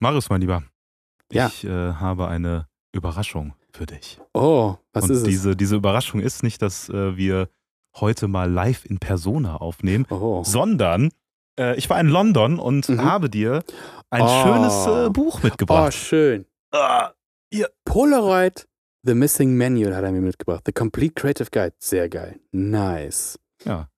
Marius, mein Lieber, Ja. ich äh, habe eine Überraschung für dich. Oh, was Und ist es? diese, diese Überraschung ist nicht, dass äh, wir heute mal live in Persona aufnehmen, Oh. sondern äh, ich war in London und Mhm. habe dir ein Oh. schönes äh, Buch oh, mitgebracht. schön. Ah, Polaroid, The Missing Manual hat er mir mitgebracht. The Complete Creative Guide. Sehr geil. Nice. ja.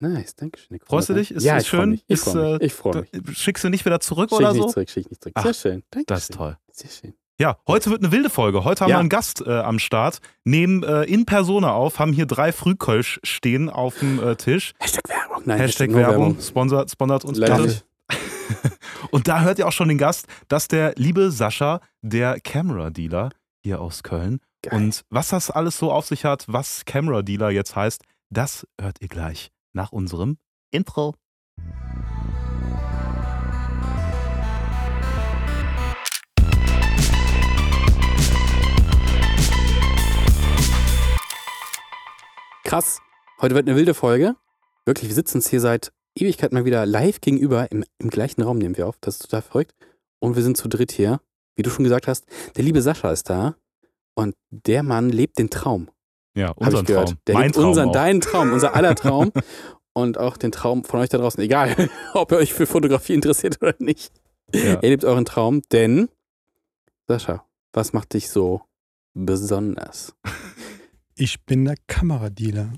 Nice, danke schön. Freust du dich? Ist- ja, ist ich freu schön? Mich. Ich freue mich. äh, Ich freue mich. Schickst du nicht wieder zurück Schick oder nicht so? zurück, schick nicht zurück. Ach, Sehr schön. Danke Das ist toll. Sehr schön. Ja, heute wird eine wilde Folge. Heute haben Ja. wir einen Gast äh, am Start, nehmen äh, in Persona auf, haben hier drei Frühkölsch stehen auf dem äh, Tisch. Hashtag Werbung. Nein, Hashtag nur Werbung, sponsert, sponsert uns bitte. nicht. Und da hört ihr auch schon den Gast, dass der liebe Sascha, der Camera Dealer hier aus Köln. Geil. Und was das alles so auf sich hat, was Camera Dealer jetzt heißt, das hört ihr gleich nach unserem Intro. Krass. Heute wird eine wilde Folge. Wirklich, wir sitzen uns hier seit Ewigkeit mal wieder live gegenüber. Im, Im gleichen Raum nehmen wir auf. Das ist total verrückt. Und wir sind zu dritt hier. Wie du schon gesagt hast, der liebe Sascha ist da. Und der Mann lebt den Traum. Ja, unseren ich gehört. Traum. Der mein Traum unseren, auch. deinen Traum, unser aller Traum. und auch den Traum von euch da draußen. Egal, ob ihr euch für Fotografie interessiert oder nicht. Ja. Ihr lebt euren Traum, denn, Sascha, was macht dich so besonders? Ich bin der Kameradealer.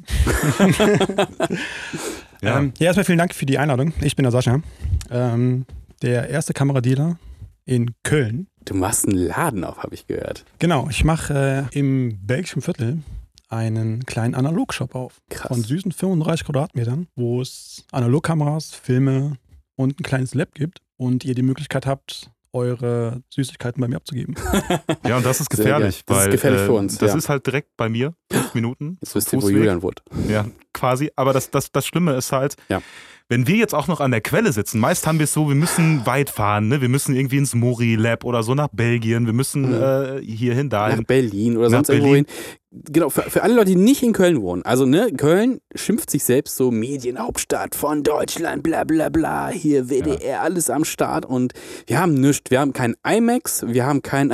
Ja. Ähm, ja, erstmal vielen Dank für die Einladung. Ich bin der Sascha. Ähm, der erste Kameradealer in Köln. Du machst einen Laden auf, habe ich gehört. Genau, ich mache äh, im belgischen Viertel einen kleinen Analogshop auf. Krass. Von süßen 35 Quadratmetern, wo es Analogkameras, Filme und ein kleines Lab gibt und ihr die Möglichkeit habt, eure Süßigkeiten bei mir abzugeben. ja, und das ist gefährlich. Das ist weil, gefährlich äh, für uns, Das ja. ist halt direkt bei mir, fünf Minuten. Jetzt wisst ihr, wo. Julian wohnt. Ja, quasi. Aber das, das, das Schlimme ist halt, Ja. Wenn wir jetzt auch noch an der Quelle sitzen, meist haben wir es so, wir müssen weit fahren, ne? Wir müssen irgendwie ins Mori Lab oder so nach Belgien, wir müssen Mhm. äh, hierhin, Nach dahin. Berlin oder Nach sonst irgendwo Berlin. hin. Genau, für, für alle Leute, die nicht in Köln wohnen. Also, ne, Köln schimpft sich selbst so Medienhauptstadt von Deutschland, bla bla bla, hier WDR, alles am Start. Und wir haben nichts. Wir haben kein IMAX, wir haben keinen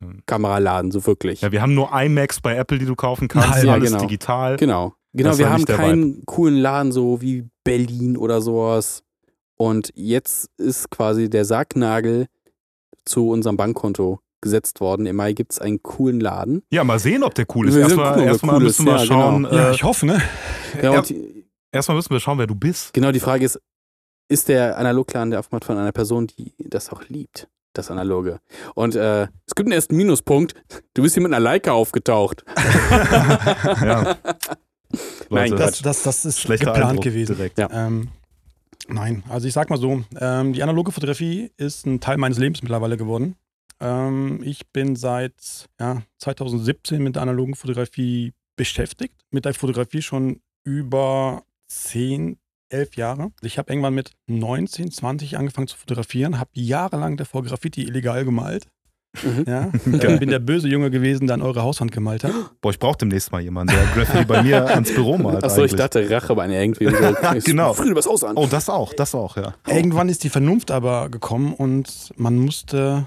Analog-Kameraladen, so wirklich. Ja, wir haben nur iMacs bei Apple, die du kaufen kannst, Ja, alles genau. digital. Genau. Genau, Das wir haben keinen coolen Laden so wie Berlin oder sowas. Und jetzt ist quasi der Sargnagel zu unserem Bankkonto gesetzt worden. Im Mai gibt es einen coolen Laden. Ja, mal sehen, ob der cool ist. Erstmal, erstmal cool müssen ist. wir Ja, schauen, genau. ja, äh, ich hoffe, ne? Ja, Ja. erstmal müssen wir schauen, wer du bist. genau, die Frage ist, ist der Analogladen der aufgemacht von einer Person, die das auch liebt? Das Analoge. Und äh, es gibt einen ersten Minuspunkt. Du bist hier mit einer Leica aufgetaucht. ja. Nein, Das, das, das ist schlechter geplant Eindruck gewesen. direkt. Ja. Ähm, nein, also ich sag mal so, ähm, die analoge Fotografie ist ein Teil meines Lebens mittlerweile geworden. Ähm, ich bin seit ja, 2017 mit der analogen Fotografie beschäftigt. Mit der Fotografie schon über 10, 11 Jahre. Ich habe irgendwann mit 19, 20 angefangen zu fotografieren, habe jahrelang davor Graffiti illegal gemalt. Mhm. Ja, äh, bin der böse Junge gewesen, der an eure Hauswand gemalt hat. Boah, ich brauche demnächst mal jemanden, der Graffiti bei mir ans Büro malt. Achso, ich dachte Rache bei irgendwie. So, ich Genau. friere das Haus an. Oh, das auch, das auch, ja. Irgendwann ist die Vernunft aber gekommen und man musste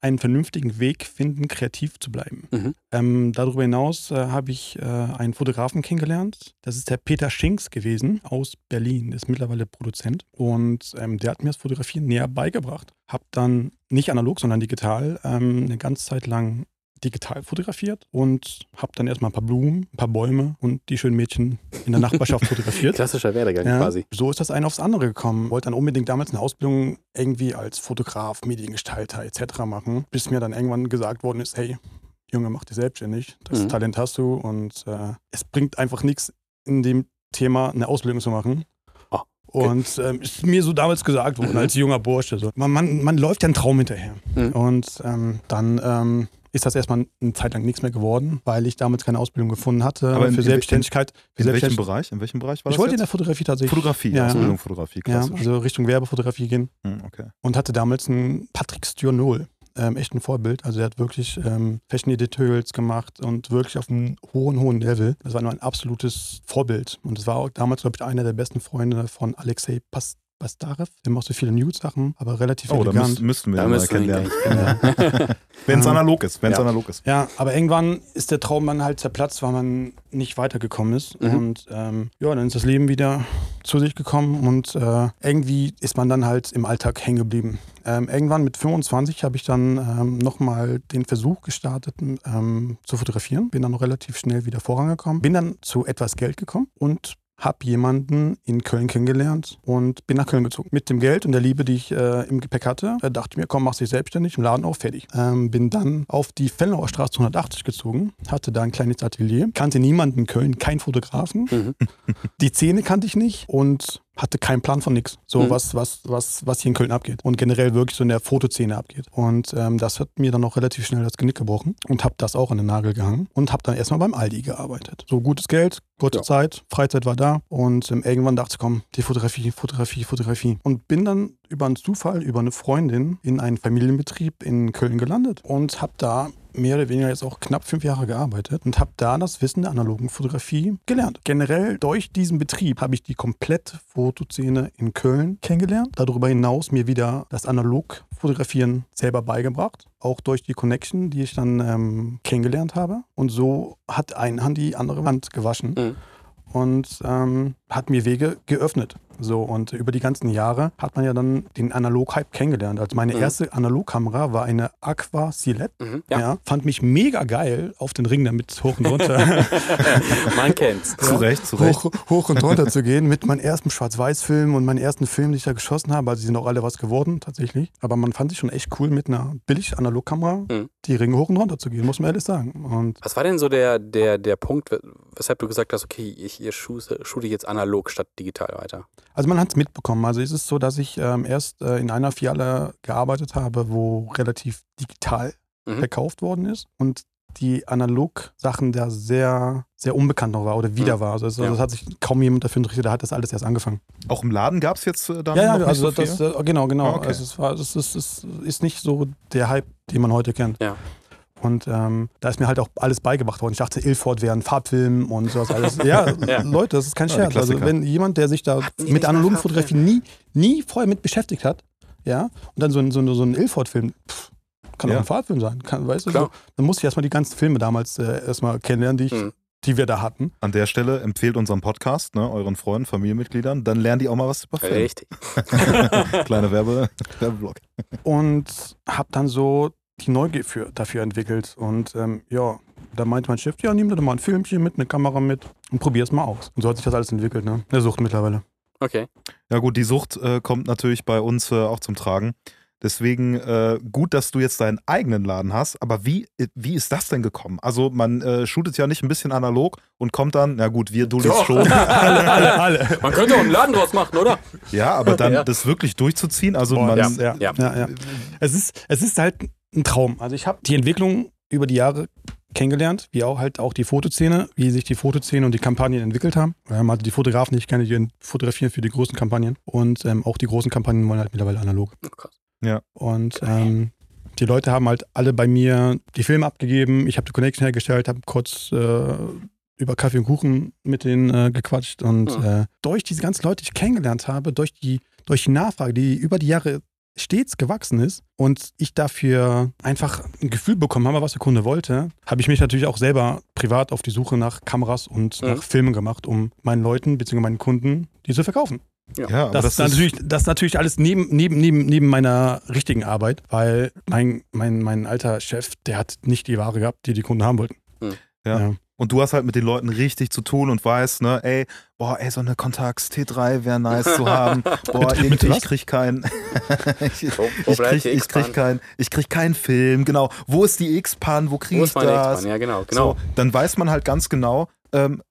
einen vernünftigen Weg finden, kreativ zu bleiben. Mhm. Ähm, darüber hinaus äh, habe ich äh, einen Fotografen kennengelernt. Das ist der Peter Schinks gewesen aus Berlin. Der ist mittlerweile Produzent und ähm, der hat mir das Fotografieren näher beigebracht. Hab dann nicht analog, sondern digital ähm, eine ganze Zeit lang digital fotografiert und habe dann erstmal ein paar Blumen, ein paar Bäume und die schönen Mädchen in der Nachbarschaft fotografiert. Klassischer Werdegang Ja, quasi. So ist das eine aufs andere gekommen. Wollte dann unbedingt damals eine Ausbildung irgendwie als Fotograf, Mediengestalter etc. machen, bis mir dann irgendwann gesagt worden ist, hey, Junge, mach dich selbstständig. Das Mhm. Talent hast du und äh, es bringt einfach nichts in dem Thema eine Ausbildung zu machen. Ah, okay. Und ähm, ist mir so damals gesagt worden, Mhm. als junger Bursche. So. Man, man, man läuft ja einen Traum hinterher. Mhm. Und ähm, dann ähm, ist das erstmal eine Zeit lang nichts mehr geworden, weil ich damals keine Ausbildung gefunden hatte Aber in- für in- Selbstständigkeit. Für In welchem Bereich? In welchem Bereich war ich das wollte in der jetzt? Fotografie tatsächlich. Fotografie, Ja. Ausbildung Fotografie, Ja, klassisch. also Richtung Werbefotografie gehen Hm, okay. und hatte damals einen Patrick Sturnol, ähm, echt ein Vorbild. Also er hat wirklich ähm, Fashion Editorials gemacht und wirklich auf einem hohen, hohen Level. Das war nur ein absolutes Vorbild. Und das war auch damals, glaube ich, einer der besten Freunde von Alexei bei Staref. Wir haben auch so viele News-Sachen, aber relativ Oh, da elegant. müsst, müssten wir Da ihn mal müssen kennenlernen. kennenlernen. Wenn es analog ist, wenn es ja. analog ist. Ja, aber irgendwann ist der Traum dann halt zerplatzt, weil man nicht weitergekommen ist. Mhm. Und ähm, ja, dann ist das Leben wieder zu sich gekommen und äh, irgendwie ist man dann halt im Alltag hängen geblieben. Ähm, irgendwann mit 25 habe ich dann ähm, nochmal den Versuch gestartet ähm, zu fotografieren. Bin dann noch relativ schnell wieder vorangekommen. Bin dann zu etwas Geld gekommen und habe jemanden in Köln kennengelernt und bin nach Köln gezogen. Mit dem Geld und der Liebe, die ich äh, im Gepäck hatte, äh, dachte ich mir, komm, mach dich selbstständig, im Laden auch fertig. Ähm, bin dann auf die Fellnauer Straße 180 gezogen, hatte da ein kleines Atelier, kannte niemanden in Köln, keinen Fotografen. Mhm. Die Szene kannte ich nicht und hatte keinen Plan von nichts. So Mhm. was, was, was, was hier in Köln abgeht. Und generell wirklich so in der Fotoszene abgeht. Und ähm, das hat mir dann auch relativ schnell das Genick gebrochen und habe das auch an den Nagel gehangen und habe dann erstmal beim Aldi gearbeitet. So gutes Geld, kurze Ja. Zeit, Freizeit war da und ähm, irgendwann dachte ich, komm, die Fotografie, Fotografie, Fotografie. Und bin dann über einen Zufall, über eine Freundin in einen Familienbetrieb in Köln gelandet und habe da mehr oder weniger jetzt auch knapp fünf Jahre gearbeitet und habe da das Wissen der analogen Fotografie gelernt. Generell durch diesen Betrieb habe ich die komplette Fotoszene in Köln kennengelernt. Darüber hinaus mir wieder das Analog-Fotografieren selber beigebracht. Auch durch die Connection, die ich dann ähm, kennengelernt habe. Und so hat eine Hand die andere Wand gewaschen Mhm. und ähm, hat mir Wege geöffnet. So, und über die ganzen Jahre hat man ja dann den Analog-Hype kennengelernt. Also meine Mhm. erste Analogkamera war eine Aqua Silet. Mhm. Ja. Ja, fand mich mega geil, auf den Ring damit hoch und runter, man kennt's. Zu Recht, zu Recht. hoch, hoch und runter zu gehen mit meinem ersten Schwarz-Weiß-Film und meinen ersten Film, die ich da geschossen habe. Also die sind auch alle was geworden, tatsächlich. Aber man fand sich schon echt cool, mit einer billig Analogkamera Mhm. die Ringe hoch und runter zu gehen, muss man ehrlich sagen. Und Was war denn so der, der, der Punkt, we- weshalb du gesagt hast, okay, ich ihr shoote, shoote jetzt analog statt digital weiter? Also man hat es mitbekommen. Also es ist so, dass ich ähm, erst äh, in einer Filiale gearbeitet habe, wo relativ digital Mhm. verkauft worden ist und die Analog-Sachen da sehr, sehr unbekannt noch war oder wieder Mhm. war. Also es, Ja. das hat sich kaum jemand dafür interessiert, da hat das alles erst angefangen. Auch im Laden gab es jetzt äh, dann Ja, ja, noch nicht also so viel? das, äh, genau, genau. Okay. Also es, war, es, ist, es ist nicht so der Hype, den man heute kennt. Ja. Und ähm, da ist mir halt auch alles beigebracht worden. Ich dachte, Ilford wäre ein Farbfilm und sowas alles. Ja, Ja. Leute, das ist kein Ja, Scherz. Also Klassiker. wenn jemand, der sich da mit analogen Fotografie nie, nie vorher mit beschäftigt hat, ja, und dann so ein, so ein, so ein Ilford-Film, kann Ja. auch ein Farbfilm sein. Kann, weißt du, Klar. so, dann musste ich erstmal die ganzen Filme damals äh, erstmal kennenlernen, die, ich, Mhm. die wir da hatten. An der Stelle empfehlt unseren Podcast, ne, euren Freunden, Familienmitgliedern, dann lernen die auch mal was über Film. Richtig. Kleiner Werbe, Werbeblock. und habe dann so die Neugier für, dafür entwickelt. Und ähm, ja, da meinte mein Chef, ja, nimm dir doch mal ein Filmchen mit, eine Kamera mit und probier es mal aus. Und so hat sich das alles entwickelt, ne? Der Sucht mittlerweile. Okay. Ja gut, die Sucht äh, kommt natürlich bei uns äh, auch zum Tragen. Deswegen äh, gut, dass du jetzt deinen eigenen Laden hast. Aber wie, wie ist das denn gekommen? Also man äh, shootet ja nicht ein bisschen analog und kommt dann, na gut, wir Dullis schon. alle, alle, alle. Man könnte auch einen Laden draus machen, oder? Ja, aber dann Ja. das wirklich durchzuziehen. Also Boah, man, ja. ja. Ja, Es, ist, es ist halt ein Traum. Also ich habe die Entwicklung über die Jahre kennengelernt, wie auch halt auch die Fotoszene, wie sich die Fotoszene und die Kampagnen entwickelt haben. Ähm, also die Fotografen, die ich kenne, die fotografieren für die großen Kampagnen. Und ähm, auch die großen Kampagnen wollen halt mittlerweile analog. Oh, krass. Und ähm, die Leute haben halt alle bei mir die Filme abgegeben. Ich habe die Connection hergestellt, habe kurz äh, über Kaffee und Kuchen mit denen äh, gequatscht. Und Ja. äh, durch diese ganzen Leute, die ich kennengelernt habe, durch die, durch die Nachfrage, die über die Jahre stets gewachsen ist und ich dafür einfach ein Gefühl bekommen habe, was der Kunde wollte, habe ich mich natürlich auch selber privat auf die Suche nach Kameras und Mhm. nach Filmen gemacht, um meinen Leuten bzw. meinen Kunden die zu verkaufen. ja, aber Das, das, ist natürlich, das ist natürlich alles neben, neben, neben, neben meiner richtigen Arbeit, weil mein, mein, mein alter Chef, der hat nicht die Ware gehabt, die die Kunden haben wollten. Ja. Und du hast halt mit den Leuten richtig zu tun und weißt, ne, ey, boah, ey, so eine Contax T3 wäre nice zu haben. Boah, Mit- irgendwie, mit ich krieg keinen. ich, ich, bleibt krieg, ich krieg X-Bahn? kein, ich krieg keinen Film, genau. Wo ist die X-Pan? Wo kriege Wo ich das? Ja, genau. genau. So, dann weiß man halt ganz genau, ähm,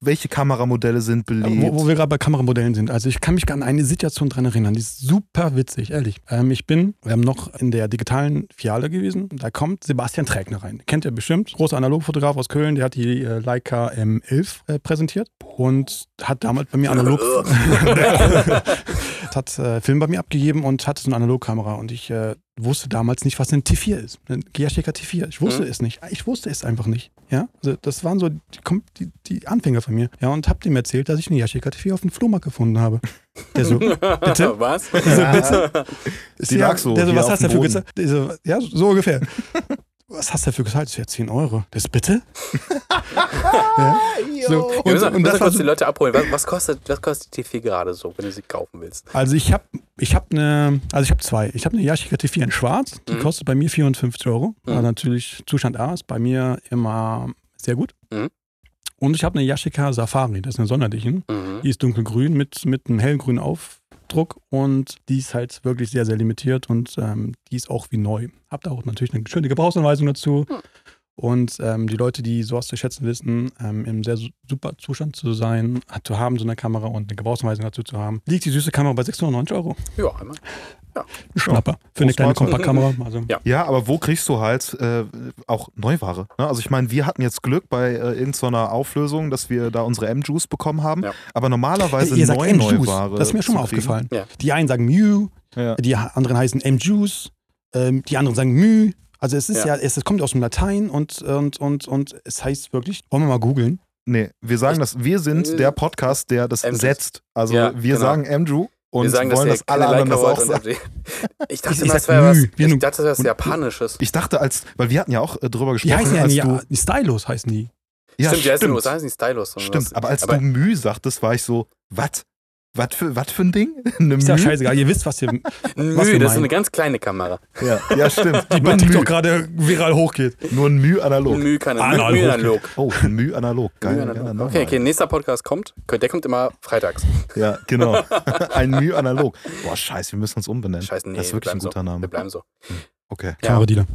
welche Kameramodelle sind beliebt. Wo, wo wir gerade bei Kameramodellen sind. Also ich kann mich an eine Situation dran erinnern, die ist super witzig, ehrlich. Ähm, ich bin ähm, noch in der digitalen Filiale gewesen. Da kommt Sebastian Trägner rein. Kennt ihr bestimmt. Großer Analogfotograf aus Köln, der hat die äh, Leica M11 äh, präsentiert und hat damals bei mir analog... hat äh, Film bei mir abgegeben und hatte so eine Analogkamera und ich äh, wusste damals nicht, was ein T4 ist. Ein Yashica T4. Ich wusste Mhm. es nicht. Ich wusste es einfach nicht. Ja, also das waren so die, die, die Anfänger von mir. Ja, und hab dem erzählt, dass ich eine Yashica T4 auf dem Flohmarkt gefunden habe. Der so, bitte? Was? Ich so, bitte? Die ja- lag so Der so, was auf hast du dafür gezahlt? Der so, ja, so ungefähr. Was hast du dafür gezahlt? Ich ja, 10 Euro. Das bitte? ja. So, und, müssen, und das kurz so, die Leute abholen. Was, was, kostet, was kostet die T4 gerade so, wenn du sie kaufen willst? Also ich habe ich hab eine, also ich habe zwei. Ich habe eine Yashica T4 in schwarz, die Mhm. kostet bei mir 450 Euro. Mhm. Also natürlich Zustand A ist bei mir immer sehr gut. Mhm. Und ich habe eine Yashica Safari, das ist eine Sonderedition. Mhm. Die ist dunkelgrün mit, mit einem hellgrünen Aufdruck und die ist halt wirklich sehr, sehr limitiert und ähm, die ist auch wie neu. Hab da auch natürlich eine schöne Gebrauchsanweisung dazu. Hm. Und ähm, die Leute, die sowas zu schätzen wissen, ähm, im sehr su- super Zustand zu sein, zu haben, so eine Kamera und eine Gebrauchsanweisung dazu zu haben, liegt die süße Kamera bei 690 Euro. Ja, einmal. Ein Schnapper. Für eine kleine. Kompaktkamera. Also, Ja. Ja, aber wo kriegst du halt äh, auch Neuware? Ne? Also ich meine, wir hatten jetzt Glück bei äh, irgendeiner Auflösung, dass wir da unsere M-Juice bekommen haben. Ja. Aber normalerweise ihr sagt neue M-Juice. Neuware. Das ist mir schon mal aufgefallen. Ja. Die einen sagen Mew, Ja. die anderen heißen M-Juice, ähm, die anderen sagen Mü. Also es ist Ja. ja, es, es kommt aus dem Latein und, und, und, und es heißt wirklich, wollen wir mal googeln? Nee, wir sagen das, wir sind Äh, der Podcast, der das M-Juice. setzt. Also Ja, wir genau. sagen Andrew und wir sagen, wollen, dass dass alle anderen das auch sagen. Ich dachte Ich- ich das sag wäre was, ich dachte, das wäre was und- Japanisches. Ich dachte als, weil wir hatten ja auch äh, drüber Die gesprochen, heißen ja als nicht, du, die Stylos heißen die. ja, stimmt, die heißen, stimmt, was heißen die Stylus? und stimmt. was- Aber als aber du Müh sagtest, war ich so, was? Was für, was für ein Ding? Eine Ist ja scheißegal, ihr wisst, was ihr. Mü, was wir das ist eine ganz kleine Kamera. Ja, ja stimmt. Die bei TikTok gerade viral hochgeht. nur ein Müh analog. Mü kann Analog. Mü analog. Oh, ein Müh analog. Geil. Analog. Okay, okay, nächster Podcast kommt. Der kommt immer freitags. ja, genau. ein Müh analog. Boah, scheiße, wir müssen uns umbenennen. Scheiße, nee, das ist wir wirklich ein guter so. Wir Name. bleiben so. Okay. Ja. Kameradealer.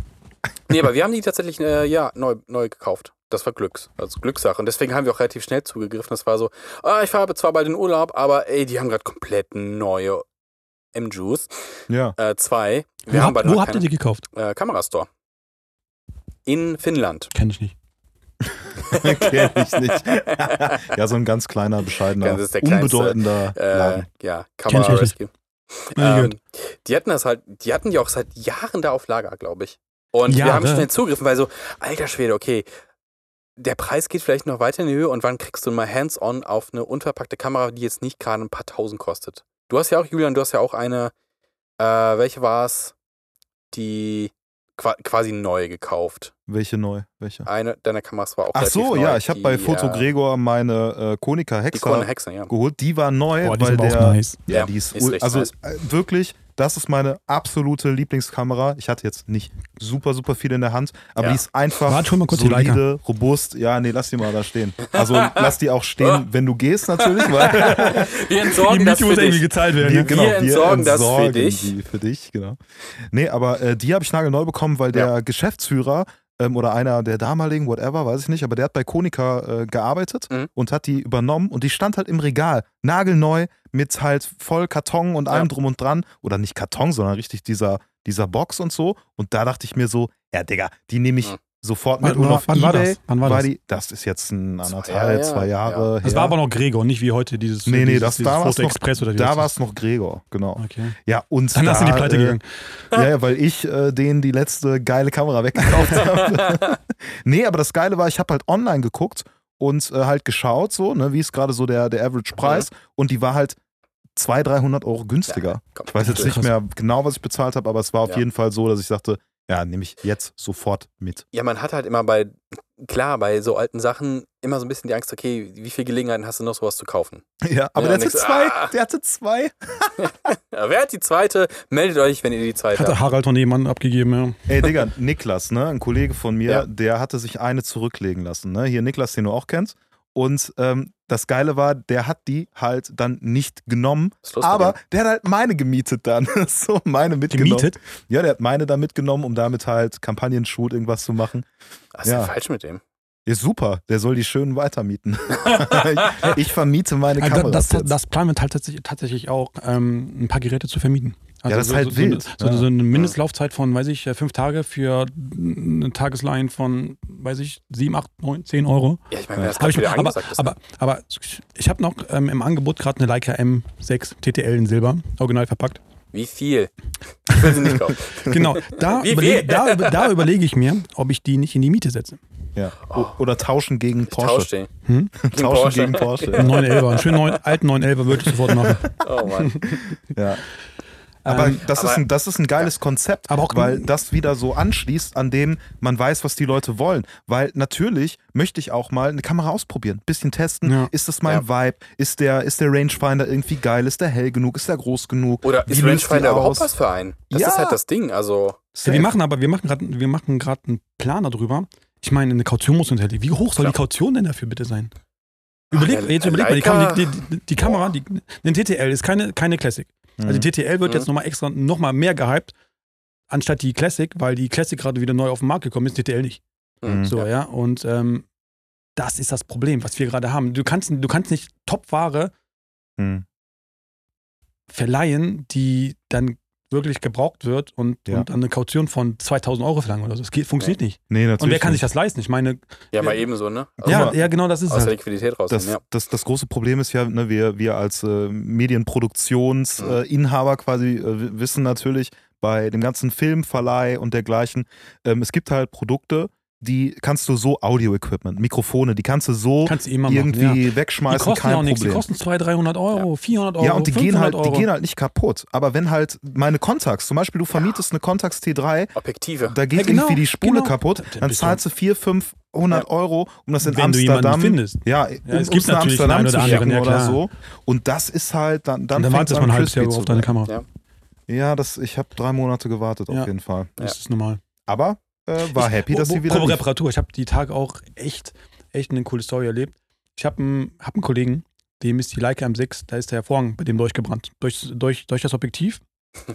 Nee, aber wir haben die tatsächlich äh, ja, neu, neu gekauft. Das war Glücks, also Glückssache. Und deswegen haben wir auch relativ schnell zugegriffen. Das war so, ah, ich fahre zwar bald in Urlaub, aber ey, die haben gerade komplett neue M-Juice. Ja. Äh, zwei. Wo, Wir haben habt, beide wo habt ihr die gekauft? Äh, Kamerastore. In Finnland. Kenn ich nicht. Kenn ich nicht. ja, so ein ganz kleiner, bescheidener, Das ist der kleinste, unbedeutender Äh, Laden. ja, Kamera. Rescue. Ja, Ähm, die hatten das halt, die hatten die auch seit Jahren da auf Lager, glaube ich. Und wir haben Jahre? schnell zugegriffen, weil so, alter Schwede, okay, der Preis geht vielleicht noch weiter in die Höhe und wann kriegst du mal hands-on auf eine unverpackte Kamera, die jetzt nicht gerade ein paar tausend kostet? Du hast ja auch, Julian, du hast ja auch eine, äh, welche war es? Die qua quasi neu gekauft. Welche neu? Welche? Eine deiner Kameras war auch Ach so, neu. ja, ich habe bei Die, Foto äh, Gregor meine äh, Konica Die Hexa Krone Hexen, ja. geholt. Die war neu, Boah, die weil der. nice. Ja, Ja, die ist, ist also nice. äh, wirklich, das ist meine absolute Lieblingskamera. Ich hatte jetzt nicht super, super viel in der Hand, aber Ja. die ist einfach Warte, mal kurz die solide, robust. Ja, nee, lass die mal da stehen. Also lass die auch stehen, wenn du gehst natürlich, weil Wir entsorgen das für dich. gezahlt wir, werden. genau, Wir entsorgen das für entsorgen dich. Die für dich, genau. Nee, aber äh, die habe ich nagelneu bekommen, weil der Geschäftsführer ähm, oder einer der damaligen, whatever, weiß ich nicht, aber der hat bei Konica äh, gearbeitet Mhm. und hat die übernommen und die stand halt im Regal, nagelneu, mit halt voll Karton und allem Ja. drum und dran. Oder nicht Karton, sondern richtig dieser, dieser Box und so. Und da dachte ich mir so, ja, Digga, die nehme ich Mhm. Sofort mit. Wann und war- auf wann war Ebay das? Wann war das? die, das ist jetzt ein Zwei anderthalb, Jahre, zwei ja. Jahre her. Das war aber noch Gregor, nicht wie heute dieses, Nee, nee, dieses, das- dieses da war's Foto noch- Express oder wie da war es noch Gregor, genau. Okay. Ja, und Dann da, hast du in die Pleite äh, gegangen. Ja, ja, weil ich äh, denen die letzte geile Kamera weggekauft habe. nee, aber das Geile war, ich habe halt online geguckt und äh, halt geschaut, so, ne, wie ist gerade so der, der Average-Preis. Und die war halt 200, 300 Euro günstiger. Komm, Ich weiß jetzt nicht mehr genau, was ich bezahlt habe, aber es war auf Ja. jeden Fall so, dass ich sagte, ja, nehme ich jetzt sofort mit. Ja, man hat halt immer bei, klar, bei so alten Sachen immer so ein bisschen die Angst, okay, wie viele Gelegenheiten hast du noch sowas zu kaufen? Ja, aber Ja, der hatte zwei. ah. Der hatte zwei. Ja, wer hat die zweite? Meldet euch, wenn ihr die zweite Hatte habt. Harald von jemandem abgegeben, ja. Ey, Digga, Niklas, ne, ein Kollege von mir, Ja. der hatte sich eine zurücklegen lassen. Ne? Hier Niklas, den du auch kennst. Und ähm, das Geile war, der hat die halt dann nicht genommen, ist mit aber dem? der hat halt meine gemietet dann. so, meine mitgenommen. Gemietet? Ja, der hat meine da mitgenommen, um damit halt Kampagnen-Shoot irgendwas zu machen. Was ist denn ja. falsch mit dem? Ist super, der soll die schön weitermieten. ich, ich vermiete meine Kameras das, das, das planen wir halt tatsächlich, tatsächlich auch, ähm, ein paar Geräte zu vermieten. Also das ist so, halt so, wild. So, so, so eine Mindestlaufzeit von, weiß ich, äh, fünf Tage für eine Tagesline von, weiß ich, sieben, acht, neun, zehn Euro. Ja, ich meine, das Hab ich, wieder aber, ist. aber, aber ich habe noch ähm, im Angebot gerade eine Leica M6 TTL in Silber, original verpackt. Wie viel? Ich will sie nicht kaufen. Genau, da, Wie überle viel? da, da überlege ich mir, ob ich die nicht in die Miete setze. Ja. O- Oder tauschen gegen Porsche. den. Tauschen Porsche. gegen Porsche. Einen 911er, einen schönen neuen, alten 911er würde ich sofort machen. Oh Mann. Ja. Aber Ähm, das, ist aber- ein, das ist ein geiles Konzept, Aber auch- weil das wieder so anschließt, an dem man weiß, was die Leute wollen. Weil natürlich möchte ich auch mal eine Kamera ausprobieren, bisschen testen. Ja. Ist das mein Vibe? Ist der, ist der Rangefinder irgendwie geil? Ist der hell genug? Ist der groß genug? Oder Wie ist Rangefinder überhaupt was für einen? Das Ja. ist halt das Ding. Also, Ja, wir machen aber, wir machen gerade, wir machen gerade einen Plan darüber. Ich meine, eine Kaution muss hinterlegen. Wie hoch soll Klar. die Kaution denn dafür bitte sein? Ach, Überleg, der jetzt überleg mal, die, Kam die, die, die Kamera, die, den TTL ist keine, keine Classic. Also die TTL wird Mhm. jetzt nochmal extra nochmal mehr gehypt, anstatt die Classic, weil die Classic gerade wieder neu auf den Markt gekommen ist, TTL nicht. Mhm. So, ja. Und ähm, das ist das Problem, was wir gerade haben. Du kannst, du kannst nicht Top-Ware Hm. verleihen, die dann wirklich gebraucht wird und, Ja. und dann eine Kaution von 2000 Euro verlangen oder so. Das geht, funktioniert nicht. Nee, natürlich. Und wer kann sich nicht. das leisten? Ich meine, ja, mal ebenso, ne? Also ja, ja, genau das ist Aus der. Liquidität raus. Das, ja. das, das große Problem ist ja, ne, wir, wir als äh, Medienproduktionsinhaber äh, quasi äh, wissen natürlich bei dem ganzen Filmverleih und dergleichen, ähm, es gibt halt Produkte, die kannst du so Audio-Equipment, Mikrofone, die kannst du so Kannst du immer machen. irgendwie Ja. Die wegschmeißen, kosten kein ja auch nichts. Die Problem. kosten 200, 300 Euro, 400 Euro, ja, und die 500 gehen, halt, Euro. die gehen halt nicht kaputt. Aber wenn halt meine Contax, zum Beispiel du vermietest eine Contax T3, Objektive. da geht Ja, genau, irgendwie die Spule genau. kaputt, Dann du- zahlst du 400, 500 Euro, um das in Wenn du jemanden Amsterdam findest. ja, es um, gibt nach natürlich Amsterdam einen zu oder anderen, schicken ja, oder klar. so. Und das ist halt, dann, dann dann wartest du an, mal ein halbes Jahr auf deine. Kamera. Ja. Ja, das, ich habe drei Monate gewartet Ja. auf jeden Fall. Das ist normal. Aber äh, war Ich- happy, dass wo- sie wieder lief. Reparatur. Ich habe die Tage auch echt, echt eine coole Story erlebt. Ich habe einen, hab einen Kollegen, dem ist die Leica M6, da ist der Vorhang bei dem durchgebrannt. Durch, durch, durch das Objektiv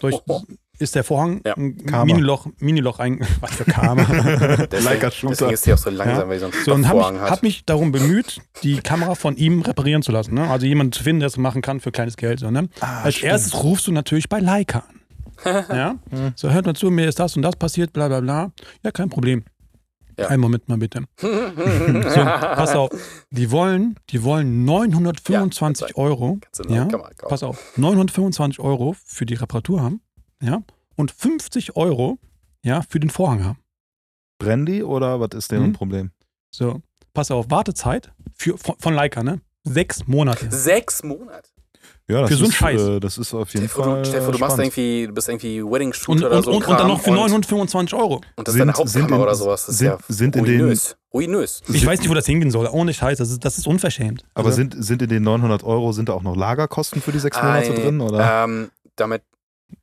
durch, ist der Vorhang Ja. ein Karma. Miniloch, Miniloch ein. Was für Karma. Deswegen, deswegen ist die auch so langsam, Ja. weil die so einen So, habe Vorhang mich, hat. hab mich darum bemüht, die Kamera von ihm reparieren zu lassen. Ne? Also jemanden zu finden, der es machen kann für kleines Geld. So, ne? Ah, Als stimmt. erstes rufst du natürlich bei Leica an. Ja? Mhm. So, hört mal zu, mir ist das und das passiert, bla bla bla. Ja, kein Problem. Ja. Einen Moment mal bitte. So, pass auf. Die wollen, die wollen 925 Ja, Euro. Kannst du eine Ja, pass auf. 925 Euro für die Reparatur haben. Ja. Und 50 Euro ja, für den Vorhang haben. Brandy oder was ist deren Mhm. Problem? So, pass auf, Wartezeit für, von, von Leica, ne? Sechs Monate. Sechs Monate. Ja, das Für so einen ist, Scheiß. Äh, das ist auf jeden vor, Fall. du, stell dir vor, du machst irgendwie, du bist irgendwie Wedding Shooter Und, oder und, so. und, und dann noch für und, 925 Euro. Und das ist Sind- deine sind Hauptkamera in- oder sowas. Das ist sind- ja sind in den- ruinös. Ruinös. Ich weiß nicht, wo das hingehen soll. Ohne Scheiß, das ist, das ist unverschämt. Aber Also, sind, sind in den 900 Euro, sind da auch noch Lagerkosten für die sechs Monate drin? Oder? Ähm, damit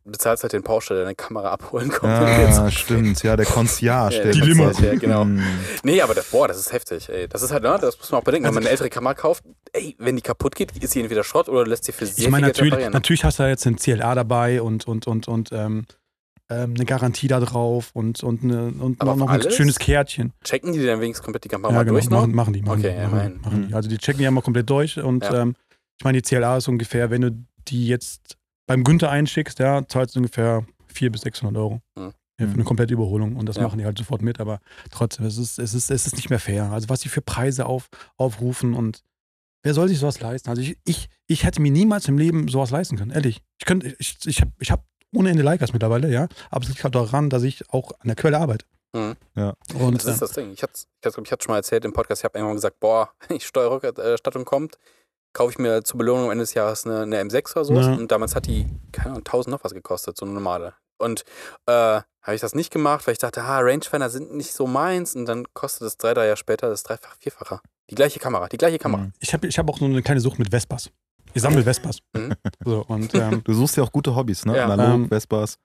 bezahlst halt den Porsche, der deine Kamera abholen kommt. jetzt- Ja, stimmt. Ja, der Concierge. Ja, der die Limo. sagt. Ja, genau. Hm. Nee, aber das, boah, das ist heftig, ey. Das ist halt, ne, das muss man auch bedenken. Also Wenn man eine ältere Kamera kauft, ey, wenn die kaputt geht, ist sie entweder Schrott oder lässt sie für sehr ich meine, natürlich, reparieren. natürlich hast du da jetzt ein CLA dabei und, und, und, und ähm, ähm, eine Garantie da drauf und, und, eine, und Aber noch, ein schönes Kärtchen. Checken die dann wenigstens komplett die Kamera ja, mal genau, durch noch? machen, machen die. Machen Okay, die, ja, machen, die, machen die. Mhm. Also die checken die ja mal komplett durch und Ja. ähm, ich meine, die CLA ist ungefähr, wenn du die jetzt beim Günther einschickst, ja, zahlst du ungefähr 400 bis 600 Euro. Mhm. Ja, für eine komplette Überholung und das Ja. machen die halt sofort mit, aber trotzdem, es ist, es ist, es ist nicht mehr fair. Also was die für Preise auf, aufrufen und wer soll sich sowas leisten? Also ich, ich, ich hätte mir niemals im Leben sowas leisten können, ehrlich. Ich könnte, ich, ich habe ich hab ohne Ende Leicas mittlerweile, ja, aber es liegt halt daran, dass ich auch an der Quelle arbeite. Mhm. Ja. Und Das ist das Ding. Ich hatte, ich hatte, ich hatte schon mal erzählt im Podcast, ich habe irgendwann gesagt, boah, die Steuerrückerstattung kommt, kaufe ich mir zur Belohnung am Ende des Jahres eine, eine M6 oder sowas. Ja. Und damals hat die, keine Ahnung, 1000 noch was gekostet, so eine normale. Und äh, habe ich das nicht gemacht, weil ich dachte, ah, Rangefinder sind nicht so meins. Und dann kostet es drei, drei Jahre später das dreifach, vierfache. Die gleiche Kamera, die gleiche Kamera. Mhm. ich habe ich hab auch so eine kleine Sucht mit Vespas. Ich sammle Vespas. Mhm. So, und ähm, Du suchst ja auch gute Hobbys, ne? Ja. Analog, Ähm, Vespas.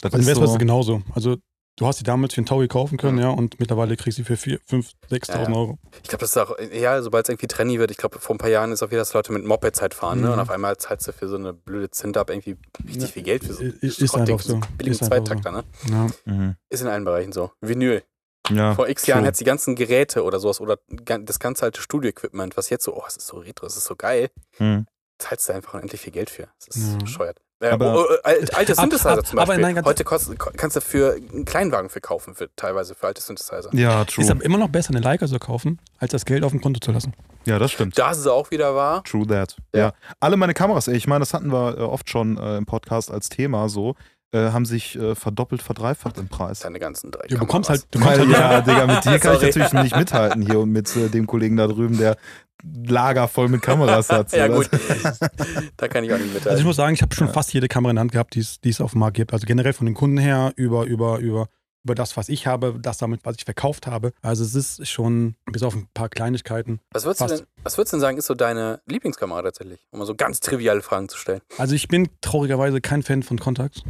Das bei den ist Vespas so, ist genauso. Also du hast die damals für einen Taui kaufen können, Mhm. ja, und mittlerweile kriegst du sie für 5.000, 6.000 Ja, ja. Euro. Ich glaube, das ist auch, ja, sobald es irgendwie trendy wird, ich glaube, vor ein paar Jahren ist auch wieder, dass Leute mit Mopeds halt fahren, ne? Mhm. Und auf einmal zahlst du für so eine blöde Zint-Up irgendwie richtig Ja, viel Geld für so ist- ist einfach so. billigen Ist einfach so. Zweitakter, ne? Ja. Mhm. Ist in allen Bereichen so. Vinyl. Ja, Vor x Jahren du die ganzen Geräte oder sowas oder das ganze alte Studio-Equipment, was jetzt so, oh, es ist so retro, es ist so geil, Mhm. zahlst du einfach unendlich viel Geld für. Das ist Ja. bescheuert. Äh, Aber- oh, alte alte Ab- Synthesizer ab- zum aber Beispiel. nein, ganz- Heute kost, kannst du für einen Kleinwagen verkaufen, für, teilweise für alte Synthesizer. Ja, Ist true. aber immer noch besser, eine Leica zu kaufen, als das Geld auf dem Konto zu lassen. Ja, das stimmt. Da ist es auch wieder wahr. True that. Ja. Ja. Alle meine Kameras, ey, ich meine, das hatten wir äh, oft schon äh, im Podcast als Thema so, äh, haben sich äh, verdoppelt, verdreifacht im Preis. Deine ganzen drei Du bekommst halt, du kommst Weil, halt ja, Digga, mit dir kann ich natürlich nicht mithalten hier und mit äh, dem Kollegen da drüben, der Lager voll mit Kameras hat. ja gut, da kann ich auch nicht Also ich muss sagen, ich habe schon Ja. fast jede Kamera in der Hand gehabt, die es auf dem Markt gibt. Also generell von den Kunden her über, über, über, über das, was ich habe, das damit, was ich verkauft habe. Also es ist schon, bis auf ein paar Kleinigkeiten. Was würdest, du fast. denn, was würdest du denn sagen, ist so deine Lieblingskamera tatsächlich? Um mal so ganz triviale Fragen zu stellen. Also ich bin traurigerweise kein Fan von Contax.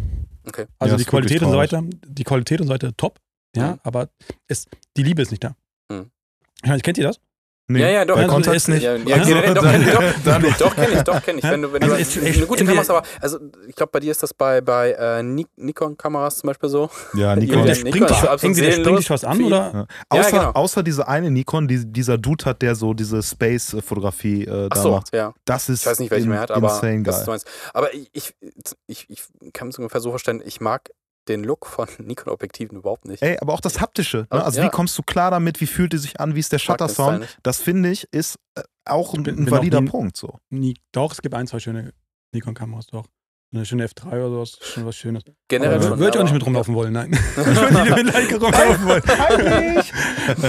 Okay. Also Ja, die Qualität und so weiter, die Qualität und so weiter top, ja, Mhm. aber es, die Liebe ist nicht da. Mhm. Ich meine, kennt ihr das? Nee, Ja, ja, doch. Also, Contax ist nicht. Ja, ja Also, doch, dann- kenn ich, doch, dann doch kenne ich, doch kenne ich. Wenn du, wenn Also du es- eine gute Kamera hast, aber also ich glaube, bei dir ist das bei, bei äh, Ni- Nikon-Kameras zum Beispiel so. Ja, Nikon. Der springt, Nikon dich, ist absolut entweder springt dich was an oder Ja. Ja, Außer, genau. außer diese eine Nikon, die dieser Dude hat, der so diese Space-Fotografie äh, Ach da so, macht. ja. Das ist Ich weiß nicht, welche in, mehr hat, aber insane geil. Aber ich, ich, ich, ich kann es ungefähr so vorstellen, ich mag den Look von Nikon-Objektiven überhaupt nicht. Ey, aber auch das Haptische. Ne? Also ja. wie kommst du klar damit? Wie fühlt die sich an? Wie ist der Shutter-Sound? Das finde ich ist äh, auch ein, bin- valider nie- Punkt. So. nie. Doch, es gibt ein, zwei schöne Nikon-Kameras, doch. Eine schöne F3 oder sowas, ist schon was Schönes. Generell Aber schon. Würde ich auch nicht mit rumlaufen wollen, nein. ich würde nicht mit Leica rumlaufen wollen.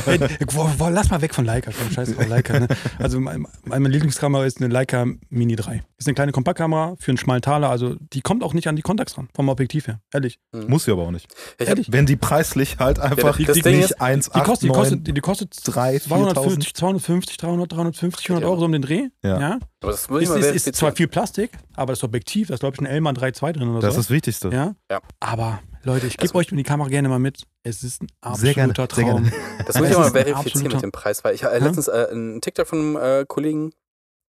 Ey, wo, wo, lass mal weg von Leica, komm, scheiß auf Leica. Ne? Also mein- meine Lieblingskamera ist eine Leica Mini 3. Ist eine kleine Kompaktkamera für einen schmalen Taler, also die kommt auch nicht an die Kontakts ran, vom Objektiv her, ehrlich. Muss sie aber auch nicht. Ich Ehrlich. Wenn die preislich halt einfach das Ding nicht ist, 1, Die 8, kostet, die 9, kostet, die kostet 3, 250, 250, 300, 350, 400 Euro so um den Dreh. Ja. Ja. Aber das muss ich Ist, mal ist, ist zwar viel Plastik, aber das Objektiv, da ist glaube ich ein Elman 3.2 drin oder Das so. ist das Wichtigste. ja? Ja. Aber Leute, ich Das- gebe euch die Kamera gerne mal mit. Es ist ein Sehr gerne, absoluter sehr Traum. gerne. Das muss ich mal verifizieren mit dem Preis, weil ich habe Ja? letztens äh, einen TikTok von einem äh, Kollegen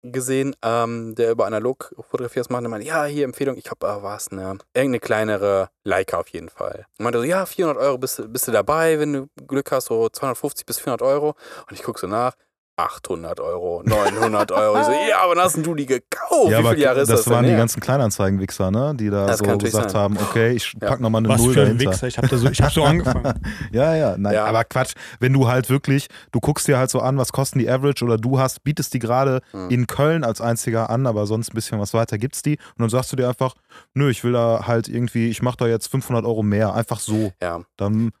gesehen, ähm, der über Analog-Fotografie das macht. Und meinte, ja, hier Empfehlung, ich glaube, äh, war es eine, irgendeine kleinere Leica auf jeden Fall. Und meinte so, ja, 400 Euro bist, du- bist du dabei, wenn du Glück hast, so 250 bis 400 Euro. Und ich gucke so nach, 800 Euro, 900 Euro. Ich so, ja, aber hast denn du die gekauft? ja, Wie viele Jahre ist das, das waren denn die her? ganzen Kleinanzeigen-Wichser, ne? die da Das so kann natürlich gesagt sein. haben, okay, ich Ja. pack nochmal eine Was Null für ein dahinter. Wichser. Ich habe so, ich hab so angefangen. Ja, ja, nein, Ja. aber Quatsch. Wenn du halt wirklich, du guckst dir halt so an, was kosten die Average oder du hast, bietest die gerade Hm. in Köln als einziger an, aber sonst ein bisschen was weiter gibt's die und dann sagst du dir einfach, nö, ich will da halt irgendwie, ich mach da jetzt 500 Euro mehr, einfach so. Ja. Dann,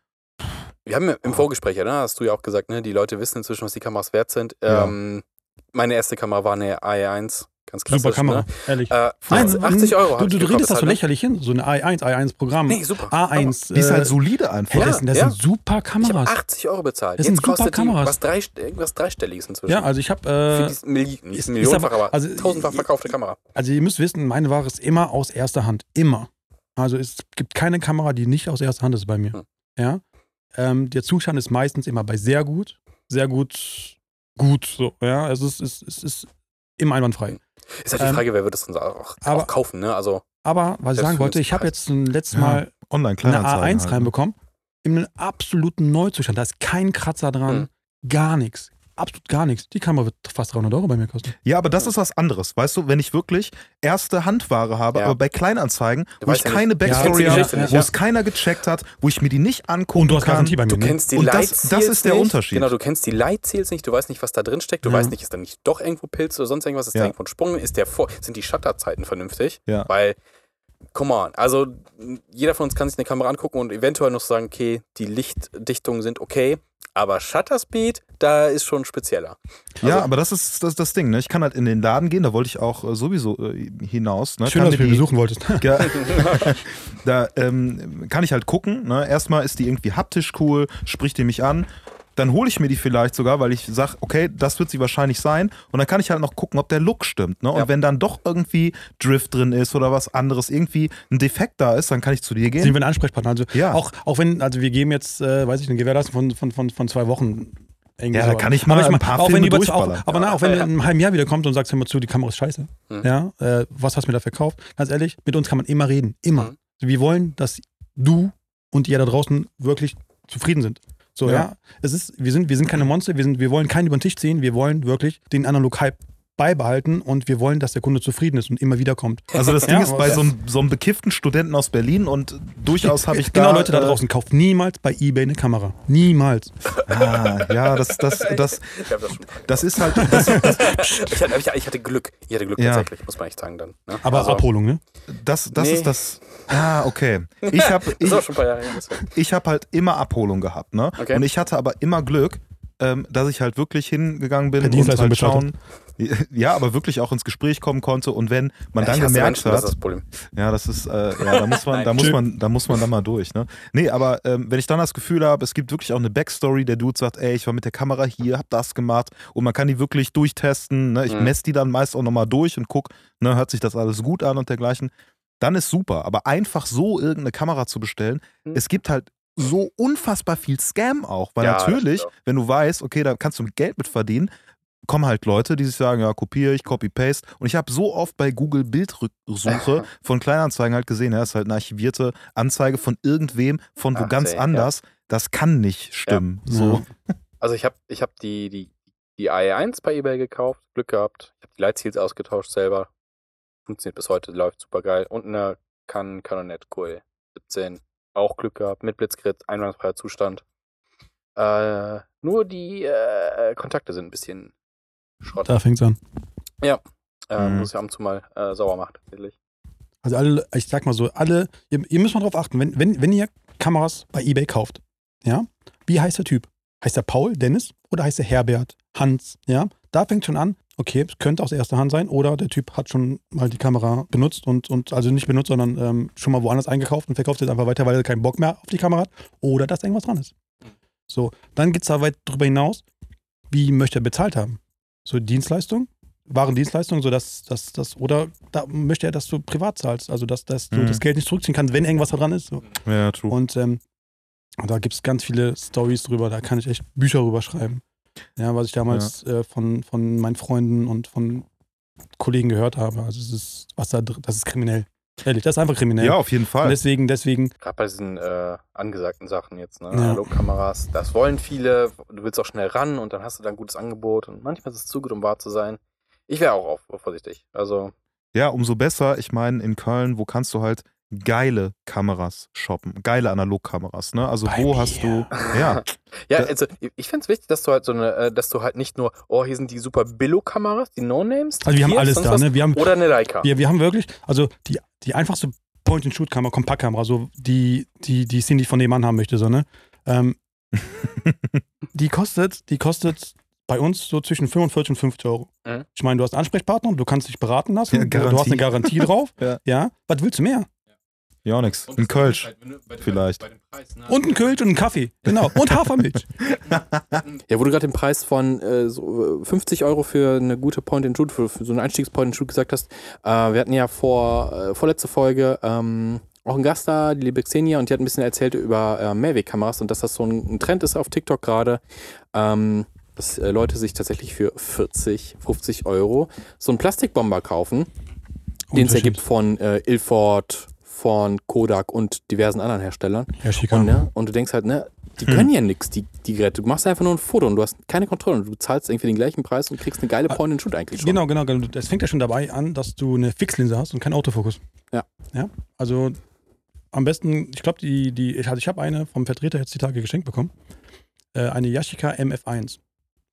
Wir haben ja im Vorgespräch, ja, ne, hast du ja auch gesagt, ne, die Leute wissen inzwischen, was die Kameras wert sind. Ja. Ähm, meine erste Kamera war eine AE1, ganz klassisch. Super Kamera, Ne? ehrlich. Äh, Nein, 80, 80 Euro. Du, du, ich du gekauft, redest das so halt, lächerlich hin. So eine A1, A1-Programm. Nee, super. A1. die ist äh, halt solide einfach. Hey, das, sind- das Ja. sind super Ich habe Kameras. 80 Euro bezahlt. Das sind Jetzt super Kameras. was, drei, irgendwas Dreistelliges inzwischen. Ja, also ich habe, Für äh, die Milli nicht ist- Millionenfach, ist aber- aber, also- tausendfach verkaufte Kamera. also ihr müsst wissen, meine Ware ist immer aus erster Hand. Immer. Also es gibt keine Kamera, die nicht aus erster Hand ist bei mir. Hm. Ja. Ähm, der Zustand ist meistens immer bei sehr gut, sehr gut, gut. So, ja. Es ist, es, ist immer einwandfrei. Ist halt die Ähm, Frage, wer wird das dann auch, aber- auch kaufen, ne? Also, Aber was ich sagen wollte, ich habe Preis. jetzt ein letztes Ja. Mal Online eine Kleinanzeigen. A1 halt, ne? reinbekommen. In einem absoluten Neuzustand. Da ist kein Kratzer dran. Hm. Gar nichts. Absolut gar nichts. Die Kamera wird fast 300 Euro bei mir kosten. Ja, aber das ist was anderes. Weißt du, wenn ich wirklich erste Handware habe, Ja. aber bei Kleinanzeigen, Du wo ich keine Backstory habe, wo ja. es keiner gecheckt hat, wo ich mir die nicht angucken Und du hast kann. Garantie bei mir. du kennst die Und das- das ist der nicht. Unterschied. Genau, du kennst die Leitziels nicht, du weißt nicht, was da drin steckt, du Ja. weißt nicht, ist da nicht doch irgendwo Pilz oder sonst irgendwas, ist Ja. da irgendwo ein Sprung, ist der vor, sind die Shutterzeiten vernünftig? Ja. Weil, come on, also jeder von uns kann sich eine Kamera angucken und eventuell noch sagen, okay, die Lichtdichtungen sind okay, aber Shutter Speed, da ist schon spezieller. ja, Also- aber das ist das, das Ding. Ne? Ich kann halt in den Laden gehen, da wollte ich auch äh, sowieso äh, hinaus. Ne? Schön, kann dass du mich besuchen wolltest. Ja, da ähm, kann ich halt gucken. Ne? Erstmal ist die irgendwie haptisch cool, spricht die mich an. Dann hole ich mir die vielleicht sogar, weil ich sage, okay, das wird sie wahrscheinlich sein. Und dann kann ich halt noch gucken, ob der Look stimmt. Ne? Und Ja. wenn dann doch irgendwie Drift drin ist oder was anderes, irgendwie ein Defekt da ist, dann kann ich zu dir Sind gehen. wir ein Ansprechpartner? Also Ja. auch, auch wenn, also wir geben jetzt, äh, weiß ich, eine Gewährleistung von, von, von, von zwei Wochen. Irgendwie Ja, da so. kann ich mal aber ein mein, paar auch wenn Filme über- durchballern. Auch, aber na, auch wenn Ja. du in einem halben Jahr wieder kommt und sagst, hör mal zu, die Kamera ist scheiße. Mhm. Ja, äh, was hast du mir da verkauft? Ganz ehrlich, mit uns kann man immer reden. Immer. Mhm. Wir wollen, dass du und ihr da draußen wirklich zufrieden sind. So, ja. Ja. Es ist, wir sind, wir sind keine Monster, wir, sind, wir wollen keinen über den Tisch ziehen, wir wollen wirklich den Analog-Hype beibehalten und wir wollen, dass der Kunde zufrieden ist und immer wieder kommt. Also das Ding Ja, ist bei so einem, so einem bekifften Studenten aus Berlin und durchaus habe ich da... Genau, Leute da äh, draußen, kauft niemals bei eBay eine Kamera. Niemals. Ah, ja, das, das, das, das ist halt... Das, das, Ich hatte, ich, ich hatte Glück. Ich hatte Glück Ja. tatsächlich, muss man echt sagen dann. Ne? Aber Also, Abholung, ne? das, das Nee. ist das... Ah, okay. Ich habe Das ich, ist auch schon ein paar Jahre her. deswegen. ich hab halt immer Abholung gehabt, ne? Okay. Und ich hatte aber immer Glück, ähm, dass ich halt wirklich hingegangen bin Per und halt schauen... Ja, aber wirklich auch ins Gespräch kommen konnte und wenn man dann ich hasse gemerkt Menschen, das ist hat, das Problem. Ja, das ist, äh, ja, da muss man, da muss man, da muss man dann mal durch, ne? Nee, aber ähm, wenn ich dann das Gefühl habe, es gibt wirklich auch eine Backstory, der Dude sagt, ey, ich war mit der Kamera hier, hab das gemacht und man kann die wirklich durchtesten, ne? Ich Mhm. messe die dann meist auch nochmal durch und guck, ne, hört sich das alles gut an und dergleichen, dann ist super. Aber einfach so irgendeine Kamera zu bestellen, Mhm. es gibt halt so unfassbar viel Scam auch, weil Ja, natürlich, wenn du weißt, okay, da kannst du Geld mit verdienen, kommen halt Leute, die sich sagen, ja, kopiere ich, copy-paste. Und ich habe so oft bei Google Bildsuche von Kleinanzeigen halt gesehen, ja, ist halt eine archivierte Anzeige von irgendwem, von wo Ach, ganz ey, ja. anders. Das kann nicht stimmen. So. Also ich habe ich hab die, die, die AE1 bei eBay gekauft, Glück gehabt. Ich habe die Lightseals ausgetauscht selber. Funktioniert bis heute, läuft super geil. Und eine Canon Canonet Cool 17. Auch Glück gehabt, mit Blitzgrid, einwandfreier Zustand. Äh, nur die äh, Kontakte sind ein bisschen Schrott. Da fängt's an. Äh, Mhm. Muss ich ab und zu mal äh, sauer machen, tatsächlich. Also alle, ich sag mal so, alle, ihr, ihr müsst mal drauf achten, wenn, wenn, wenn ihr Kameras bei eBay kauft, ja, wie heißt der Typ? Heißt der Paul, Dennis oder heißt der Herbert, Hans, ja? Da fängt schon an, okay, es könnte aus erster Hand sein oder der Typ hat schon mal die Kamera benutzt und, und also nicht benutzt, sondern ähm, schon mal woanders eingekauft und verkauft jetzt einfach weiter, weil er keinen Bock mehr auf die Kamera hat oder dass irgendwas dran ist. So, dann geht es da weit drüber hinaus, wie möchte er bezahlt haben? So Dienstleistung, Warendienstleistung, so dass das, das, oder da möchte er, dass du privat zahlst, also dass, dass du Mhm. das Geld nicht zurückziehen kannst, wenn irgendwas da dran ist. So. Ja, true. Und ähm, da gibt es ganz viele Stories drüber, da kann ich echt Bücher drüber schreiben. Ja, was ich damals äh, von, von meinen Freunden und von Kollegen gehört habe. Also es ist, was da das ist kriminell. Ehrlich, das ist einfach kriminell. ja, auf jeden Und Fall. deswegen, deswegen, Gerade bei diesen äh, angesagten Sachen jetzt, ne? Ja. Analogkameras, das wollen viele, du willst auch schnell ran und dann hast du da ein gutes Angebot und manchmal ist es zu gut, um wahr zu sein. Ich wäre auch auf, vorsichtig. Also, Ja, umso besser. Ich meine, in Köln, wo kannst du halt geile Kameras shoppen? Geile Analogkameras, ne? Also Bei wo mir. hast du. Ja, ja, also ich finde es wichtig, dass du halt so eine, äh, dass du halt nicht nur, oh, hier sind die super Billo-Kameras, die No-Names. die also wir haben alles da, was, ne? Wir haben, Oder eine Leica. wir, wir haben wirklich, also die, die einfachste Point-and-Shoot-Kamera, Kompaktkamera, so die, die, die Cindy von nebenan haben möchte, so, ne? Ähm, die kostet, die kostet bei uns so zwischen 45 und 50 Euro. Mhm. Ich meine, du hast einen Ansprechpartner, du kannst dich beraten lassen, Ja, du, du hast eine Garantie drauf. Ja. ja. Was willst du mehr? Ja nix. Ein Kölsch. vielleicht. Und ein Kölsch und ein Kaffee. Genau. Und Hafermilch. Ja, wo du gerade den Preis von äh, so äh, 50 Euro für eine gute Point-and-Shoot, für, für so einen Einstiegs-Point-and-Shoot gesagt hast. Äh, wir hatten ja vor, äh, vorletzte Folge ähm, auch einen Gast da, die liebe Xenia, und die hat ein bisschen erzählt über äh, Mavic-Kameras und dass das so ein, ein Trend ist auf TikTok gerade, ähm, dass äh, Leute sich tatsächlich für 40, 50 Euro so einen Plastikbomber kaufen, den es ja gibt von äh, Ilford, von Kodak und diversen anderen Herstellern. Ja, schicker. Und, ne, und du denkst halt, ne, die können ja nichts, die, die Geräte. Du machst einfach nur ein Foto und du hast keine Kontrolle. Und du zahlst irgendwie den gleichen Preis und kriegst eine geile Ah, Point-and-Shoot eigentlich schon. Genau, genau, genau. Das fängt ja schon dabei an, dass du eine Fixlinse hast und keinen Autofokus. Ja. Ja. Also am besten, ich glaube, die, die, ich, also ich habe eine vom Vertreter jetzt die Tage geschenkt bekommen. Äh, eine Yashica MF1.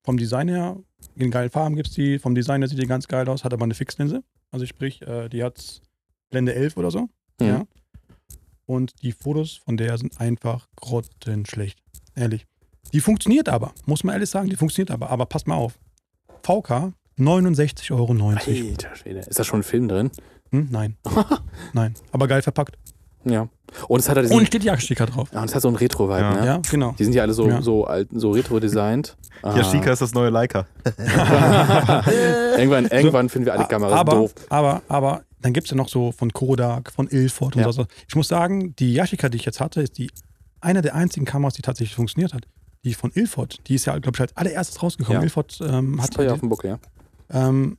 Vom Design her, in geilen Farben gibt es die. Vom Design her sieht die ganz geil aus, hat aber eine Fixlinse. Also sprich, äh, die hat Blende 11 oder so. Mhm. Ja. Und die Fotos von der sind einfach grottenschlecht. Ehrlich. Die funktioniert aber, muss man ehrlich sagen, die funktioniert aber. Aber passt mal auf. VK 69,90 Euro. Alter Schwede. Ist da schon ein Film drin? Hm? Nein. Nein. Aber geil verpackt. Ja. Und es hat halt diesen, Und steht Jagdsticker drauf. ja, und es hat so einen Retro-Vibe, Ja. ne? Ja, genau. Die sind ja alle so, Ja. so alt, so retro-designt. Ja, Shika ist das neue Leica. irgendwann irgendwann finden wir alle Kameras aber, doof. aber, aber, dann gibt es ja noch so von Kodak, von Ilford und Ja. so. Ich muss sagen, die Yashica, die ich jetzt hatte, ist die eine der einzigen Kameras, die tatsächlich funktioniert hat. Die von Ilford, die ist ja, glaube ich, als allererstes rausgekommen. Ja. Ilford ähm, Hat teuer auf dem Buckel, ja. ähm,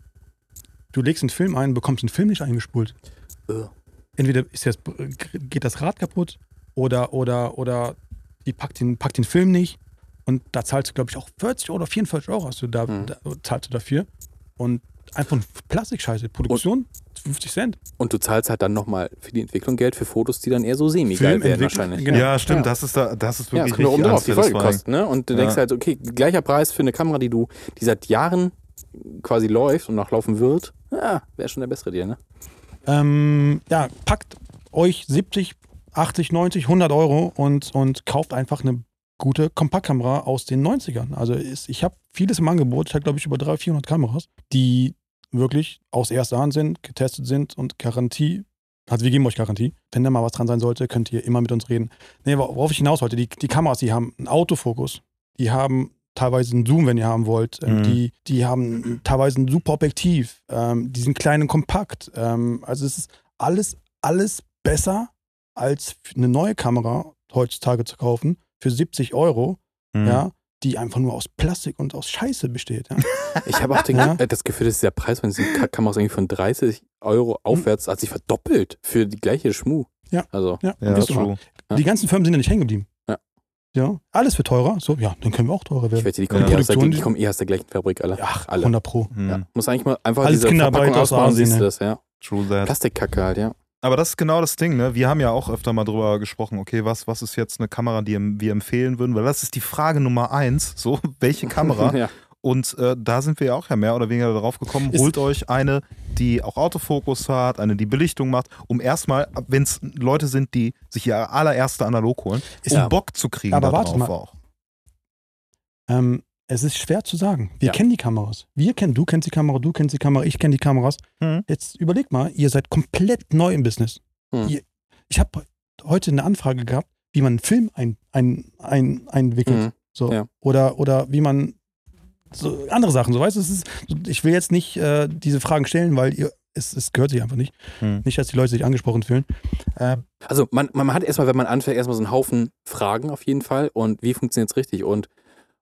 du legst einen Film ein, bekommst einen Film nicht eingespult. Äh. Entweder ist das, geht das Rad kaputt oder, oder, oder die packt den, packt den Film nicht. Und da zahlst du, glaube ich, auch 40 oder 44 Euro hast du da, Mhm. da zahlst du dafür. Und einfach ein Plastikscheiße. Produktion 50 Cent. Und du zahlst halt dann nochmal für die Entwicklung Geld für Fotos, die dann eher so semi-geil werden wahrscheinlich. genau. Ja, stimmt, Ja. das ist da, das ist Ja, wirklich das kommt oben drauf, die unsatisfying. Folgekosten, ne? Und du denkst Ja. halt, okay, gleicher Preis für eine Kamera, die du, die seit Jahren quasi läuft und noch laufen wird, ja, wäre schon der bessere Deal, ne? Ähm, ja, packt euch 70, 80, 90, 100 Euro und, und kauft einfach eine gute Kompaktkamera aus den 90ern. Also ist, ich habe vieles im Angebot. Ich habe, glaube ich, über 300, 400 Kameras, die wirklich aus erster Hand sind, getestet sind und Garantie. Also wir geben euch Garantie. Wenn da mal was dran sein sollte, könnt ihr immer mit uns reden. Nee, worauf ich hinaus wollte, die, die Kameras, die haben einen Autofokus. Die haben teilweise einen Zoom, wenn ihr haben wollt. Ähm, Mhm. die, die haben teilweise ein super Objektiv. Ähm, die sind klein und kompakt. Ähm, also es ist alles, alles besser als eine neue Kamera heutzutage zu kaufen für 70 Euro, Mhm. ja, die einfach nur aus Plastik und aus Scheiße besteht. Ja. Ich habe auch den, Ja. äh, das Gefühl, dass dieser Preis von diesen Ka- Kameras irgendwie von 30 Euro aufwärts hat sich verdoppelt für die gleiche Schmu. Ja. Also, ja, Ja, true. Ja. Die ganzen Firmen sind ja nicht hängen geblieben. Ja. Ja, alles wird teurer. So, ja, dann können wir auch teurer ich werden. wette, die kommen, Ja. eh aus der, Produktion, die kommen eh aus der gleichen Fabrik alle. Ach, alle. 100 Pro. Mhm. Ja. Muss eigentlich mal einfach Alles diese Kinderarbeit Verpackung aus ausbauen, Asien, siehst du ne? das, ja. True that. Plastikkacke halt, ja. Aber das ist genau das Ding, ne? Wir haben ja auch öfter mal drüber gesprochen, okay, was, was ist jetzt eine Kamera, die wir empfehlen würden? Weil das ist die Frage Nummer eins. So, welche Kamera? ja. Und äh, da sind wir ja auch ja mehr oder weniger darauf gekommen, Ist- holt euch eine, die auch Autofokus hat, eine, die Belichtung macht, um erstmal, wenn es Leute sind, die sich ihre allererste Analog holen, um ja- Bock zu kriegen Aber darauf warte mal. auch. Ähm, es ist schwer zu sagen. Wir Ja. kennen die Kameras. Wir kennen, du kennst die Kamera, du kennst die Kamera, ich kenne die Kameras. Mhm. Jetzt überleg mal, ihr seid komplett neu im Business. Mhm. Ihr, ich habe heute eine Anfrage gehabt, wie man einen Film ein, ein, ein, einwickelt. Mhm. So. Ja. Oder, oder wie man so andere Sachen, so weißt du, ist, ich will jetzt nicht äh, diese Fragen stellen, weil ihr, es, es gehört sich einfach nicht. Hm. Nicht, dass die Leute sich angesprochen fühlen. Äh, Also man, man hat erstmal, wenn man anfängt, erstmal so einen Haufen Fragen auf jeden Fall und wie funktioniert es richtig? Und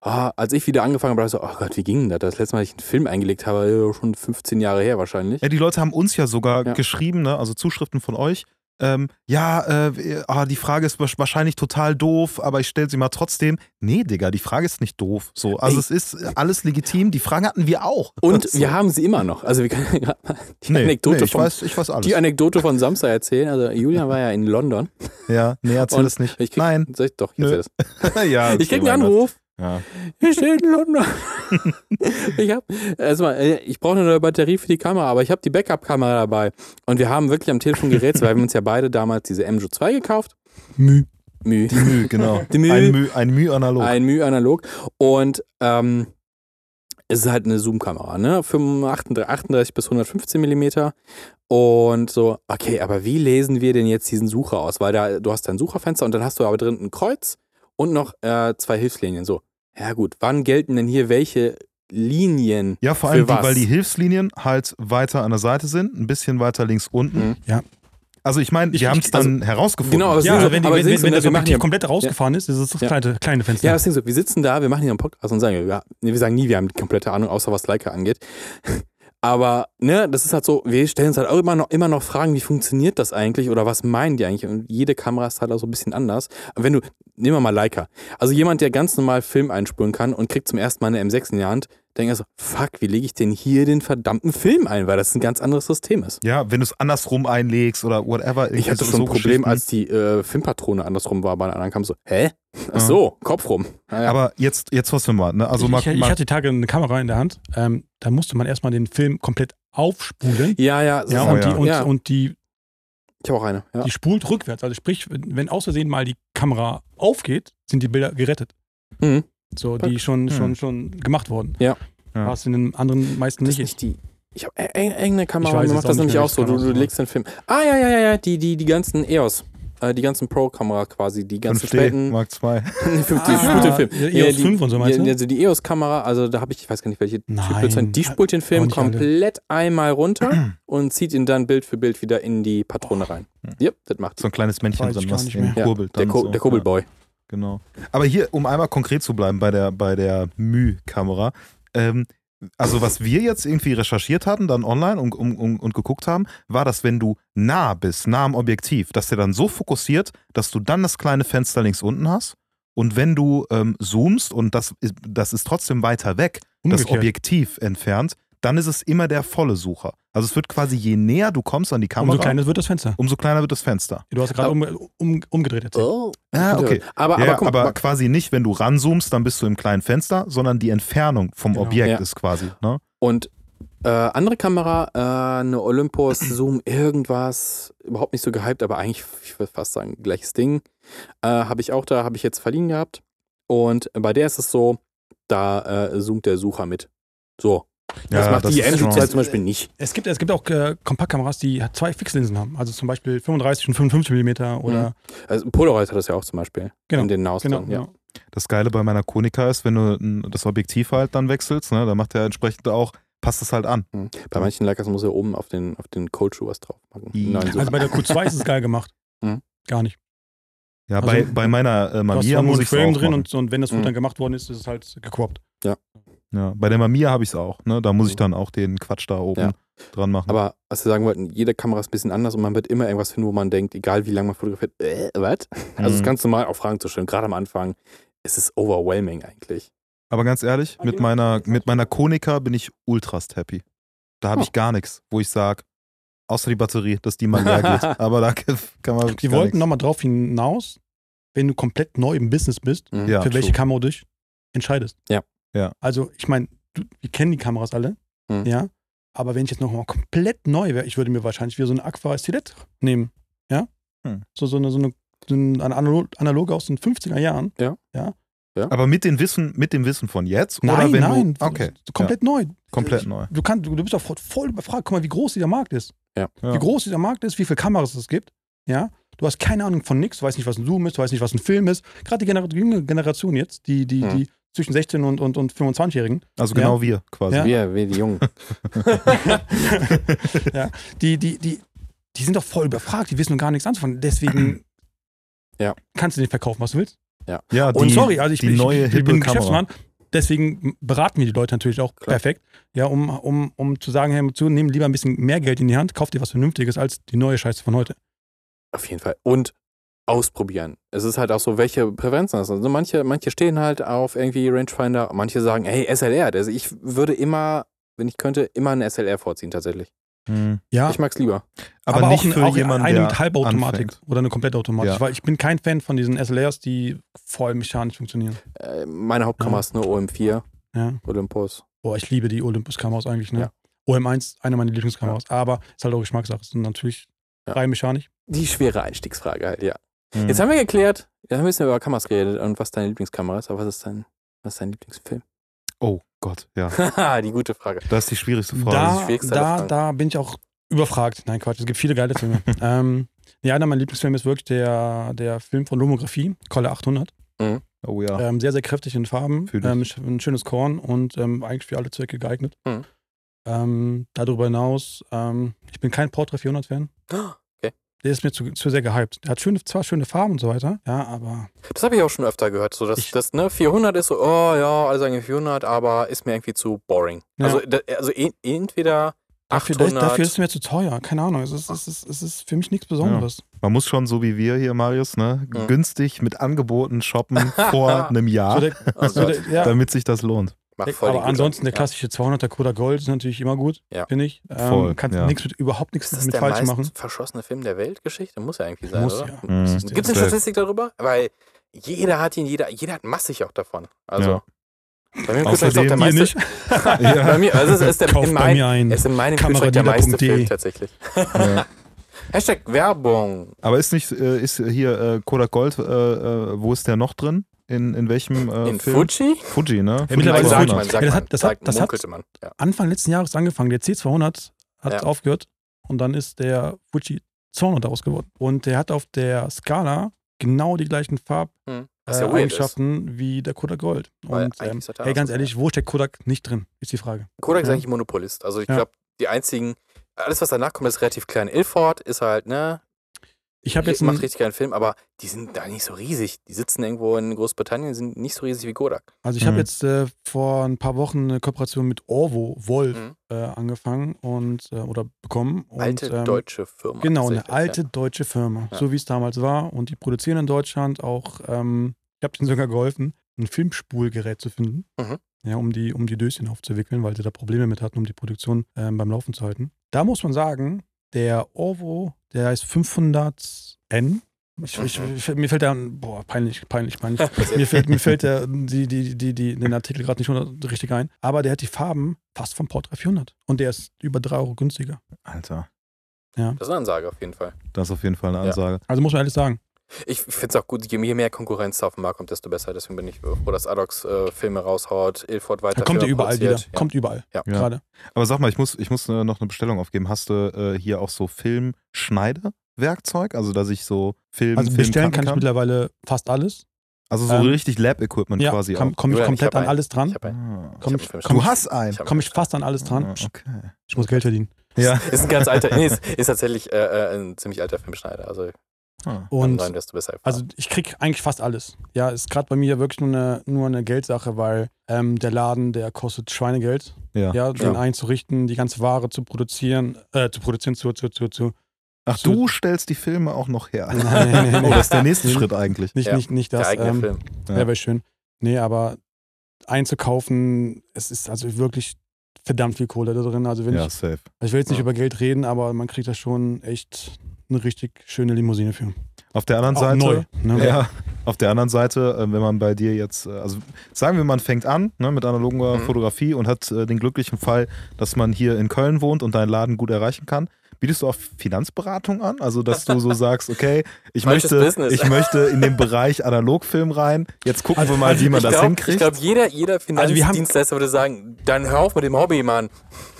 ah, als ich wieder angefangen habe, war ich so, oh Gott, wie ging denn das? Das letzte Mal, als ich einen Film eingelegt habe, schon 15 Jahre her wahrscheinlich. Ja, die Leute haben uns ja sogar Ja. geschrieben, ne? also Zuschriften von euch. Ähm, ja, äh, ah, die Frage ist wahrscheinlich total doof, aber ich stelle sie mal trotzdem. Nee, Digga, die Frage ist nicht doof. So, also Ey. es ist alles legitim. Die Fragen hatten wir auch. Und so. wir haben sie immer noch. Also wir können ja gerade mal die, nee, Anekdote nee, vom, weiß, weiß die Anekdote von Samstag erzählen. Also Julian war ja in London. ja, nee, erzähl es nicht. Ich krieg, Nein. Soll ich, doch, ich erzähl das. ja, Ich krieg einen. Anruf. Ja. Ich stehe in London. ich hab, erstmal, äh, ich brauche eine neue Batterie für die Kamera, aber ich habe die Backup-Kamera dabei. Und wir haben wirklich am Telefon gerätselt, weil wir uns ja beide damals diese MJO 2 gekauft. Mü. Müh. Die Mühe, genau. Die Mühe. Ein Mühe, ein Mühe analog. Ein Müh analog. Und ähm, es ist halt eine Zoom-Kamera, ne? 35, 38 bis 115 Millimeter. Und so, okay, aber wie lesen wir denn jetzt diesen Sucher aus? Weil da, du hast dein Sucherfenster und dann hast du aber drin ein Kreuz und noch äh, zwei Hilfslinien. So, ja gut, wann gelten denn hier welche Linien? ja, vor für allem, die, weil die Hilfslinien halt weiter an der Seite sind, ein bisschen weiter links unten. Mhm. Ja. Also ich meine, wir haben es dann herausgefunden. Genau, aber Ja, sind so, aber wenn, die, aber wenn, wenn, so, wenn das Objektiv hier, komplett rausgefahren ist, ist es das Ja. kleine, kleine Fenster. Ja, das Ding so, wir sitzen da, wir machen hier einen Podcast und sagen, ja, nee, wir sagen nie, wir haben die komplette Ahnung, außer was Leica angeht. Aber, ne, das ist halt so, wir stellen uns halt auch immer noch, immer noch Fragen, wie funktioniert das eigentlich oder was meinen die eigentlich? Und jede Kamera ist halt auch so ein bisschen anders. Und wenn du, nehmen wir mal Leica. Also jemand, der ganz normal Film einspulen kann und kriegt zum ersten Mal eine M6 in die Hand, denkt er so, fuck, wie lege ich denn hier den verdammten Film ein? Weil das ein ganz anderes System ist. Ja, wenn du es andersrum einlegst oder whatever. Ich hatte schon ein so Problem, Geschichten. als die äh, Filmpatrone andersrum war bei einer anderen kam so, hä? Ach so, Kopf rum. Naja. Aber jetzt, jetzt was wir mal. Ne? Also mal, ich, ich hatte die Tage eine Kamera in der Hand. Ähm, da musste man erstmal den Film komplett aufspulen. ja, ja, Ja, Oh, und, ja. Die, und, Ja. und die, ich habe auch eine. Ja. die spult rückwärts. Also sprich, wenn aus Versehen mal die Kamera aufgeht, sind die Bilder gerettet. Mhm. So, die schon, Hm. schon, schon gemacht wurden. Ja. Ja. Was in den anderen meisten Das ist nicht ist. nicht die. Ich habe irgendeine Ich Kamera weiß die jetzt macht das nämlich auch so. Du, du legst den Film. Ah, ja, ja, ja, ja. Die, die, die ganzen EOS. Äh, die ganzen Pro-Kamera quasi. Die ganzen 5D späten. Mark II. Nee, 50, Ah, den Film. ja, EOS die, 5 und so meinst ja, du? Also die EOS-Kamera, also da habe ich, ich weiß gar nicht, welche Nein. Typ das Die spult den Film nicht alle. komplett einmal runter und zieht ihn dann Bild für Bild wieder in die Patrone rein. Yep, das macht So ein kleines Männchen gar was. Ja, der, Ko so. der Kurbelboy. Ja, genau. Aber hier, um einmal konkret zu bleiben bei der, bei der Mü-Kamera. Ähm, also was wir jetzt irgendwie recherchiert hatten, dann online und, um, und geguckt haben, war, dass wenn du nah bist, nah am Objektiv, dass der dann so fokussiert, dass du dann das kleine Fenster links unten hast. Und wenn du ähm, zoomst und das, ist- das ist trotzdem weiter weg, das Umgekehrt. Objektiv entfernt, dann ist es immer der volle Sucher. Also es wird quasi, je näher du kommst an die Kamera, Umso kleiner wird das Fenster. umso kleiner wird das Fenster. Du hast gerade um, um, umgedreht erzählt. Oh. Ah, okay. Aber, ja, aber, guck, aber quasi nicht, wenn du ranzoomst, dann bist du im kleinen Fenster, sondern die Entfernung vom Genau. Objekt Ja. ist quasi. Ne? Und äh, andere Kamera, äh, eine Olympus, Zoom, irgendwas, überhaupt nicht so gehypt, aber eigentlich, ich würde fast sagen, gleiches Ding. Äh, habe ich auch da, habe ich jetzt verliehen gehabt. Und bei der ist es so, da äh, zoomt der Sucher mit. So. Das Ja, macht das die ist MG2 schon- zum Beispiel nicht. Es gibt, es gibt auch äh, Kompaktkameras, die zwei Fixlinsen haben. Also zum Beispiel 35 und 55 Millimeter oder. Also Polaroid hat das ja auch zum Beispiel. Genau, In den Naus Genau. drin, ja. genau. Das Geile bei meiner Konica ist, wenn du das Objektiv halt dann wechselst, ne, dann macht er entsprechend auch, passt es halt an. Hm. Bei manchen Leicas muss er oben auf den, auf den Cold Shoe was drauf machen. Ja. Nein, so. Also bei der Q2 ist es geil gemacht. Mhm. Gar nicht. Ja, Also, bei, bei meiner äh, Mamiya muss ich Frame drin und, und wenn das Foto Mhm. dann gemacht worden ist, ist es halt gequappt. Ja, bei der Mamiya habe ich es auch. Ne? Da muss ich Mhm. dann auch den Quatsch da oben Ja. dran machen. Aber was wir sagen wollten, jede Kamera ist ein bisschen anders und man wird immer irgendwas finden, wo man denkt, egal wie lange man fotografiert, äh, was? Also es ist Mhm. ganz normal, auch Fragen zu stellen. Gerade am Anfang ist es overwhelming eigentlich. Aber ganz ehrlich, mit meiner, mit meiner Konica bin ich ultrast happy. Da habe Oh. ich gar nichts, wo ich sage, außer die Batterie, dass die mal leer geht. Aber da kann man wirklich Die wollten nochmal drauf hinaus, wenn du komplett neu im Business bist, Mhm. Ja, für welche true. Kamera du dich entscheidest. Ja. Ja. Also ich meine, du- wir kennen die Kameras alle, Mhm. ja. Aber wenn ich jetzt nochmal komplett neu wäre, ich würde mir wahrscheinlich wieder so eine Aqua Stilet nehmen. Ja. Hm. So, so eine, so eine, so eine Analog, Analoge aus den 50er Jahren. Aber mit, den Wissen, mit dem Wissen von jetzt? Nein, oder wenn nein, Du, okay, komplett neu. komplett neu. Du, kannst, du, bist auch voll, überfragt. Guck mal, wie groß dieser Markt ist. Ja. Wie groß dieser Markt ist, wie viele Kameras es gibt. Ja. Du hast keine Ahnung von nichts, du weißt nicht, was ein Zoom ist, du weißt nicht, was ein Film ist. Gerade die, Gener junge Generation jetzt, die, die, Hm. die zwischen 16 und, und, und 25-Jährigen, Also genau wir quasi. Ja. Wir, wir die Jungen. ja, die, die, die, die sind doch voll überfragt, die wissen gar nichts anzufangen. Deswegen Ja. kannst du den verkaufen, was du willst. Ja, Und die, sorry, also ich, die bin- ich, neue ich, hippe bin. Geschäftsmann. Deswegen beraten wir die Leute natürlich auch Klar. perfekt, ja, um, um, um zu sagen, hey, zu, nimm lieber ein bisschen mehr Geld in die Hand, kauf dir was Vernünftiges als die neue Scheiße von heute. Auf jeden Fall. Und ausprobieren. Es ist halt auch so, welche Präferenzen hast du. Also manche, manche stehen halt auf irgendwie Rangefinder, manche sagen, hey, SLR. Also ich würde immer, wenn ich könnte, immer einen SLR vorziehen tatsächlich. Hm. Ja, Ich mag's lieber. Aber, nicht auch, für auch jemanden, eine der mit Halbautomatik anfängt. oder eine Komplettautomatik, Ja. weil ich bin kein Fan von diesen SLRs, die voll mechanisch funktionieren. Äh, meine Hauptkamera Ja. ist eine OM4, Ja. Olympus. Boah, ich liebe die Olympus-Kameras eigentlich, ne? Ja. OM1, eine meiner Lieblingskameras, aber ist halt auch Geschmackssache, ist natürlich Ja. rein mechanisch. Die schwere Einstiegsfrage halt, ja. Hm. Jetzt haben wir geklärt, jetzt haben wir ein bisschen über Kameras geredet und was deine Lieblingskamera ist, aber was ist dein, was ist dein Lieblingsfilm? Oh Gott, ja. Haha, die gute Frage. Das ist die schwierigste Frage. Da, schwierigste da, Fragen. da bin ich auch überfragt. Nein, Quatsch, es gibt viele geile Filme. ähm, ja, einer meiner Lieblingsfilme ist wirklich der, der Film von Lomographie, Kolle 800. oh ja. Ähm, sehr, sehr kräftig in Farben, ähm, ein schönes Korn und ähm, eigentlich für alle Zwecke geeignet. Mhm. Ähm, darüber hinaus, ähm, ich bin kein Portra 400-Fan. Der ist mir zu, zu sehr gehypt. Der hat schöne, zwar schöne Farben und so weiter, ja, aber Das habe ich auch schon öfter gehört, so dass Ich- das ne 400 ist so, oh ja, alle sagen 400, aber ist mir irgendwie zu boring. Ja. Also da, also e- entweder dafür, 800 dafür ist es mir zu teuer. Keine Ahnung, es ist, es ist, es ist für mich nichts Besonderes. Man muss schon so wie wir hier, Marius, ne? Mhm. günstig mit Angeboten shoppen vor einem Jahr, So der, so Gott. der, ja, damit sich das lohnt. Voll aber ansonsten der klassische 200er Koda Gold ist natürlich immer gut, Ja. finde ich. Ähm, Voll, kannst ja. nichts mit, überhaupt nichts Ist das mit der falsch meist machen. verschossene Film der Weltgeschichte? Muss ja eigentlich sein, Muss oder? ja. Mhm. Ist Gibt es eine. Statistik darüber? Weil jeder hat ihn, jeder, jeder hat massig auch davon. Also Ja. bei mir ist auch der meiste. nicht? Ja. Bei mir, also es ist, der, Kauft in bei mein, mir ein. es ist in meinem Kühlschrank der meiste Film tatsächlich. Ja. Hashtag Werbung. Aber ist nicht, äh, ist hier äh, Kodak Gold, äh, äh, wo ist der noch drin? In, in welchem äh, In Film? Fuji? Fuji, ne? Ja, mittlerweile Fuji sagt 200. man, Ja, das hat- das hat- sagt, das hat-. Ja. Anfang letzten Jahres angefangen. Der C200 hat Ja. aufgehört und dann ist der Fuji 200 daraus geworden. Und der hat auf der Skala genau die gleichen Farb Hm. äh, ja ist. Eigenschaften wie der Kodak Gold. Und ähm, hey, ganz ehrlich, wo steckt Kodak nicht drin, ist die Frage. Kodak ist Ja. eigentlich Monopolist. Also ich Ja. glaube, die einzigen, alles was danach kommt, ist relativ klein. Ilford ist halt, ne, Ich habe jetzt macht richtig geilen Film, aber die sind da nicht so riesig. Die sitzen irgendwo in Großbritannien, sind nicht so riesig wie Kodak. also ich habe Mhm. jetzt äh, vor ein paar Wochen eine Kooperation mit Orvo Wolf Mhm. äh, angefangen und äh, oder bekommen. Und, Alte ähm, deutsche Firma. Genau, eine alte deutsche Firma, Ja. so wie es damals war. Und die produzieren in Deutschland auch, ähm, ich habe denen sogar geholfen, ein Filmspulgerät zu finden. Mhm. ja, um die, um die Döschen aufzuwickeln, weil sie da Probleme mit hatten, um die Produktion ähm, beim Laufen zu halten. Da muss man sagen, der Orvo, der heißt 500N. Ich, ich, ich, mir fällt der, boah, peinlich, peinlich, peinlich. mir fällt, mir fällt der, die, die, die, die, den Artikel gerade nicht richtig ein. Aber der hat die Farben fast vom Port 300. Und der ist über 3 Euro günstiger. Alter, Das ist eine Ansage auf jeden Fall. das ist auf jeden Fall eine Ja. Ansage. Also muss man ehrlich sagen. Ich finde es auch gut, je mehr Konkurrenz da auf den Markt kommt, desto besser. Deswegen bin ich froh, dass Adox äh, Filme raushaut, Ilford weiter Da kommt ja Filme überall wieder. produziert. Ja. Kommt überall. Ja. Ja. Gerade. Aber sag mal, ich muss, ich muss äh, noch eine Bestellung aufgeben. Hast du äh, hier auch so Filmschneidewerkzeug? Also, dass ich so Film, Also Film bestellen cutten kann ich mittlerweile fast alles. Also so ähm, richtig Lab-Equipment Ja, quasi komm, auch. komm ich ich komplett hab an einen. alles dran. Ich hab einen. Ah. Komm Ich ich, komm, Du ich, hast einen. Ich hab komm ich fast an alles dran. Ah, okay. Ich muss Geld verdienen. Ja. Ist ein ganz alter, nee, ist, ist tatsächlich äh, äh, ein ziemlich alter Filmschneider. Also Ah. Und nein, desto besser. Also ich krieg eigentlich fast alles. Ja, ist gerade bei mir wirklich nur eine, nur eine Geldsache, weil ähm, der Laden, der kostet Schweinegeld. Ja. Ja, den Ja. einzurichten, die ganze Ware zu produzieren, äh, zu produzieren, zu, zu, zu, zu. Ach, So- du stellst die Filme auch noch her. Nein, nein, nein, Oh, das ist der nächste. Schritt eigentlich. Nicht, Ja, nicht, nicht der das. eigene Ähm, Film. Ja. wäre schön. Nee, aber einzukaufen, es ist also wirklich verdammt viel Kohle da drin. Also wenn Ja, ich, safe. ich will jetzt nicht Ja. über Geld reden, aber man kriegt da schon echt eine richtig schöne Limousine für. Auf der anderen Auch Seite. neu. Ne? Ja, auf der anderen Seite, äh, wenn man bei dir jetzt, äh, also sagen wir, man fängt an ne, mit analoger Mhm. Fotografie und hat äh, den glücklichen Fall, dass man hier in Köln wohnt und deinen Laden gut erreichen kann. Bietest du auch Finanzberatung an? Also, dass du so sagst, okay, ich möchte, ich möchte in den Bereich Analogfilm rein. Jetzt gucken Also- wir mal, also wie man ich das glaube, hinkriegt. glaub, jeder, jeder Also Finanzdienstleister würde sagen, dann hör auf mit dem Hobby, Mann.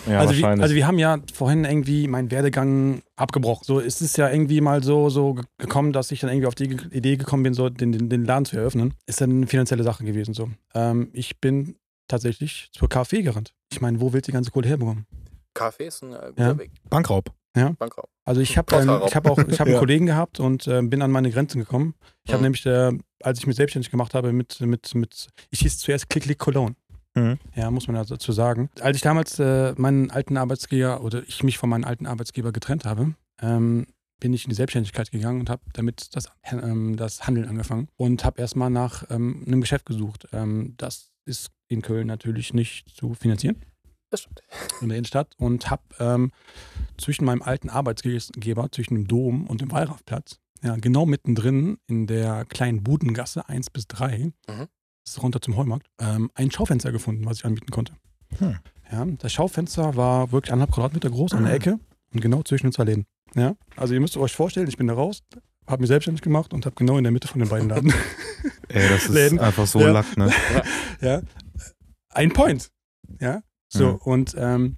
ja, also, wir, also wir haben ja vorhin irgendwie meinen Werdegang abgebrochen. So es ist ja irgendwie mal so, so ge- gekommen, dass ich dann irgendwie auf die Idee gekommen bin, so den, den, den Laden zu eröffnen. Ist dann eine finanzielle Sache gewesen. So. Ähm, ich bin tatsächlich zur KfW gerannt. Ich meine, wo willst du die ganze Kohle herbekommen? Kaffee ist ein äh, guter Ja. Weg. Bankraub. Bankraub. Also ich habe ähm, ich hab auch ich hab einen Ja. Kollegen gehabt und äh, bin an meine Grenzen gekommen. Ich habe Mhm. nämlich, äh, als ich mich selbstständig gemacht habe, mit, mit, mit ich hieß zuerst Click Click Cologne. Mhm. Ja, muss man ja dazu sagen. Als ich damals äh, meinen alten Arbeitsgeber oder ich mich von meinem alten Arbeitsgeber getrennt habe, ähm, bin ich in die Selbstständigkeit gegangen und habe damit das, ähm, das Handeln angefangen und habe erstmal nach ähm, einem Geschäft gesucht. Ähm, das ist in Köln natürlich nicht zu finanzieren Das stimmt. in der Innenstadt und habe ähm, zwischen meinem alten Arbeitsgeber, zwischen dem Dom und dem Wallraffplatz, ja, genau mittendrin in der kleinen Budengasse 1 bis 3, Mhm. das ist runter zum Heumarkt, ähm, ein Schaufenster gefunden, was ich anbieten konnte. Hm. Ja, das Schaufenster war wirklich anderthalb Quadratmeter groß an der Ecke und genau zwischen den zwei Läden. Ja, also ihr müsst euch vorstellen, ich bin da raus, habe mich selbstständig gemacht und habe genau in der Mitte von den beiden Laden. Ey, das ist Läden. einfach so Ja. Lack, ne? ja, ein Point. Ja, so Mhm. und ähm,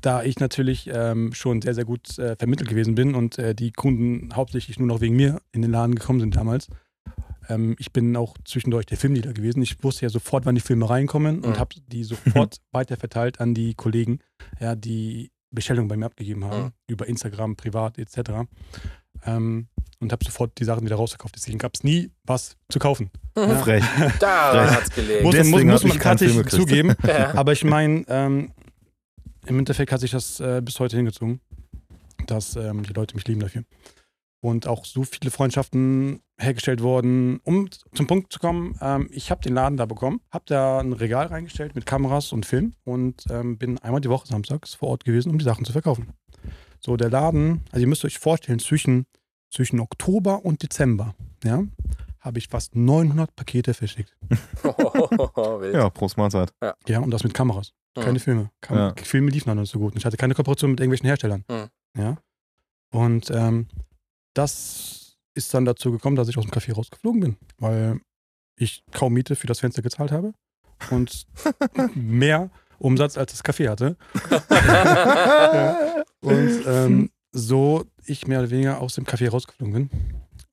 da ich natürlich ähm, schon sehr, sehr gut äh, vermittelt gewesen bin und äh, die Kunden hauptsächlich nur noch wegen mir in den Laden gekommen sind damals, ähm, ich bin auch zwischendurch der Filmdealer gewesen. Ich wusste ja sofort, wann die Filme reinkommen und Mhm. habe die sofort weiterverteilt an die Kollegen, ja, die Bestellung bei mir abgegeben haben, Mhm. über Instagram, privat etc. Ähm, und habe sofort die Sachen wieder rausgekauft. Deswegen gab es nie was zu kaufen. Ja. Frech. Da Recht. hat's gelegen. Muss, Deswegen muss, muss man tatsächlich zugeben. Ja. Aber ich meine, ähm, im Endeffekt hat sich das äh, bis heute hingezogen, dass ähm, die Leute mich lieben dafür. Und auch so viele Freundschaften hergestellt worden. Um zum Punkt zu kommen, ähm, ich habe den Laden da bekommen, habe da ein Regal reingestellt mit Kameras und Film und ähm, bin einmal die Woche samstags vor Ort gewesen, um die Sachen zu verkaufen. So, der Laden, also ihr müsst euch vorstellen, zwischen, zwischen Oktober und Dezember, ja, habe ich fast 900 Pakete verschickt. Ja, Prost Mahlzeit. Ja, und das mit Kameras. Keine Mhm. Filme. Kam, Ja. Filme liefen noch nicht so gut. Ich hatte keine Kooperation mit irgendwelchen Herstellern. Mhm. Ja. Und ähm, das ist dann dazu gekommen, dass ich aus dem Café rausgeflogen bin, weil ich kaum Miete für das Fenster gezahlt habe und mehr Umsatz als das Café hatte. Und ähm, so ich mehr oder weniger aus dem Café rausgeflogen bin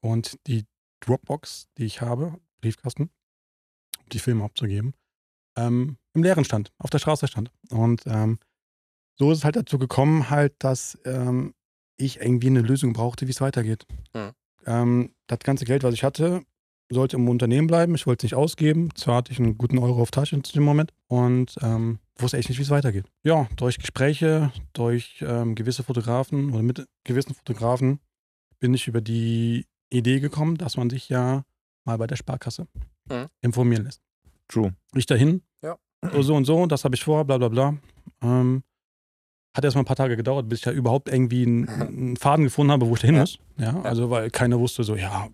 und die Dropbox, die ich habe, Briefkasten, um die Filme abzugeben, ähm, im leeren stand, auf der Straße stand. Und ähm, so ist es halt dazu gekommen, halt, dass ähm, ich irgendwie eine Lösung brauchte, wie es weitergeht. Mhm. Ähm, das ganze Geld, was ich hatte, sollte im Unternehmen bleiben. Ich wollte es nicht ausgeben. Zwar hatte ich einen guten Euro auf Tasche zu dem Moment und ähm, wusste echt nicht, wie es weitergeht. Ja, durch Gespräche, durch ähm, gewisse Fotografen oder mit gewissen Fotografen bin ich über die Idee gekommen, dass man sich ja mal bei der Sparkasse Mhm. informieren lässt. True. Ich dahin, Ja. so, so und so, das habe ich vor, bla bla bla. Ähm, hat erstmal ein paar Tage gedauert, bis ich ja überhaupt irgendwie einen, einen Faden gefunden habe, wo ich da hin muss. Ja, also weil keiner wusste so, ja,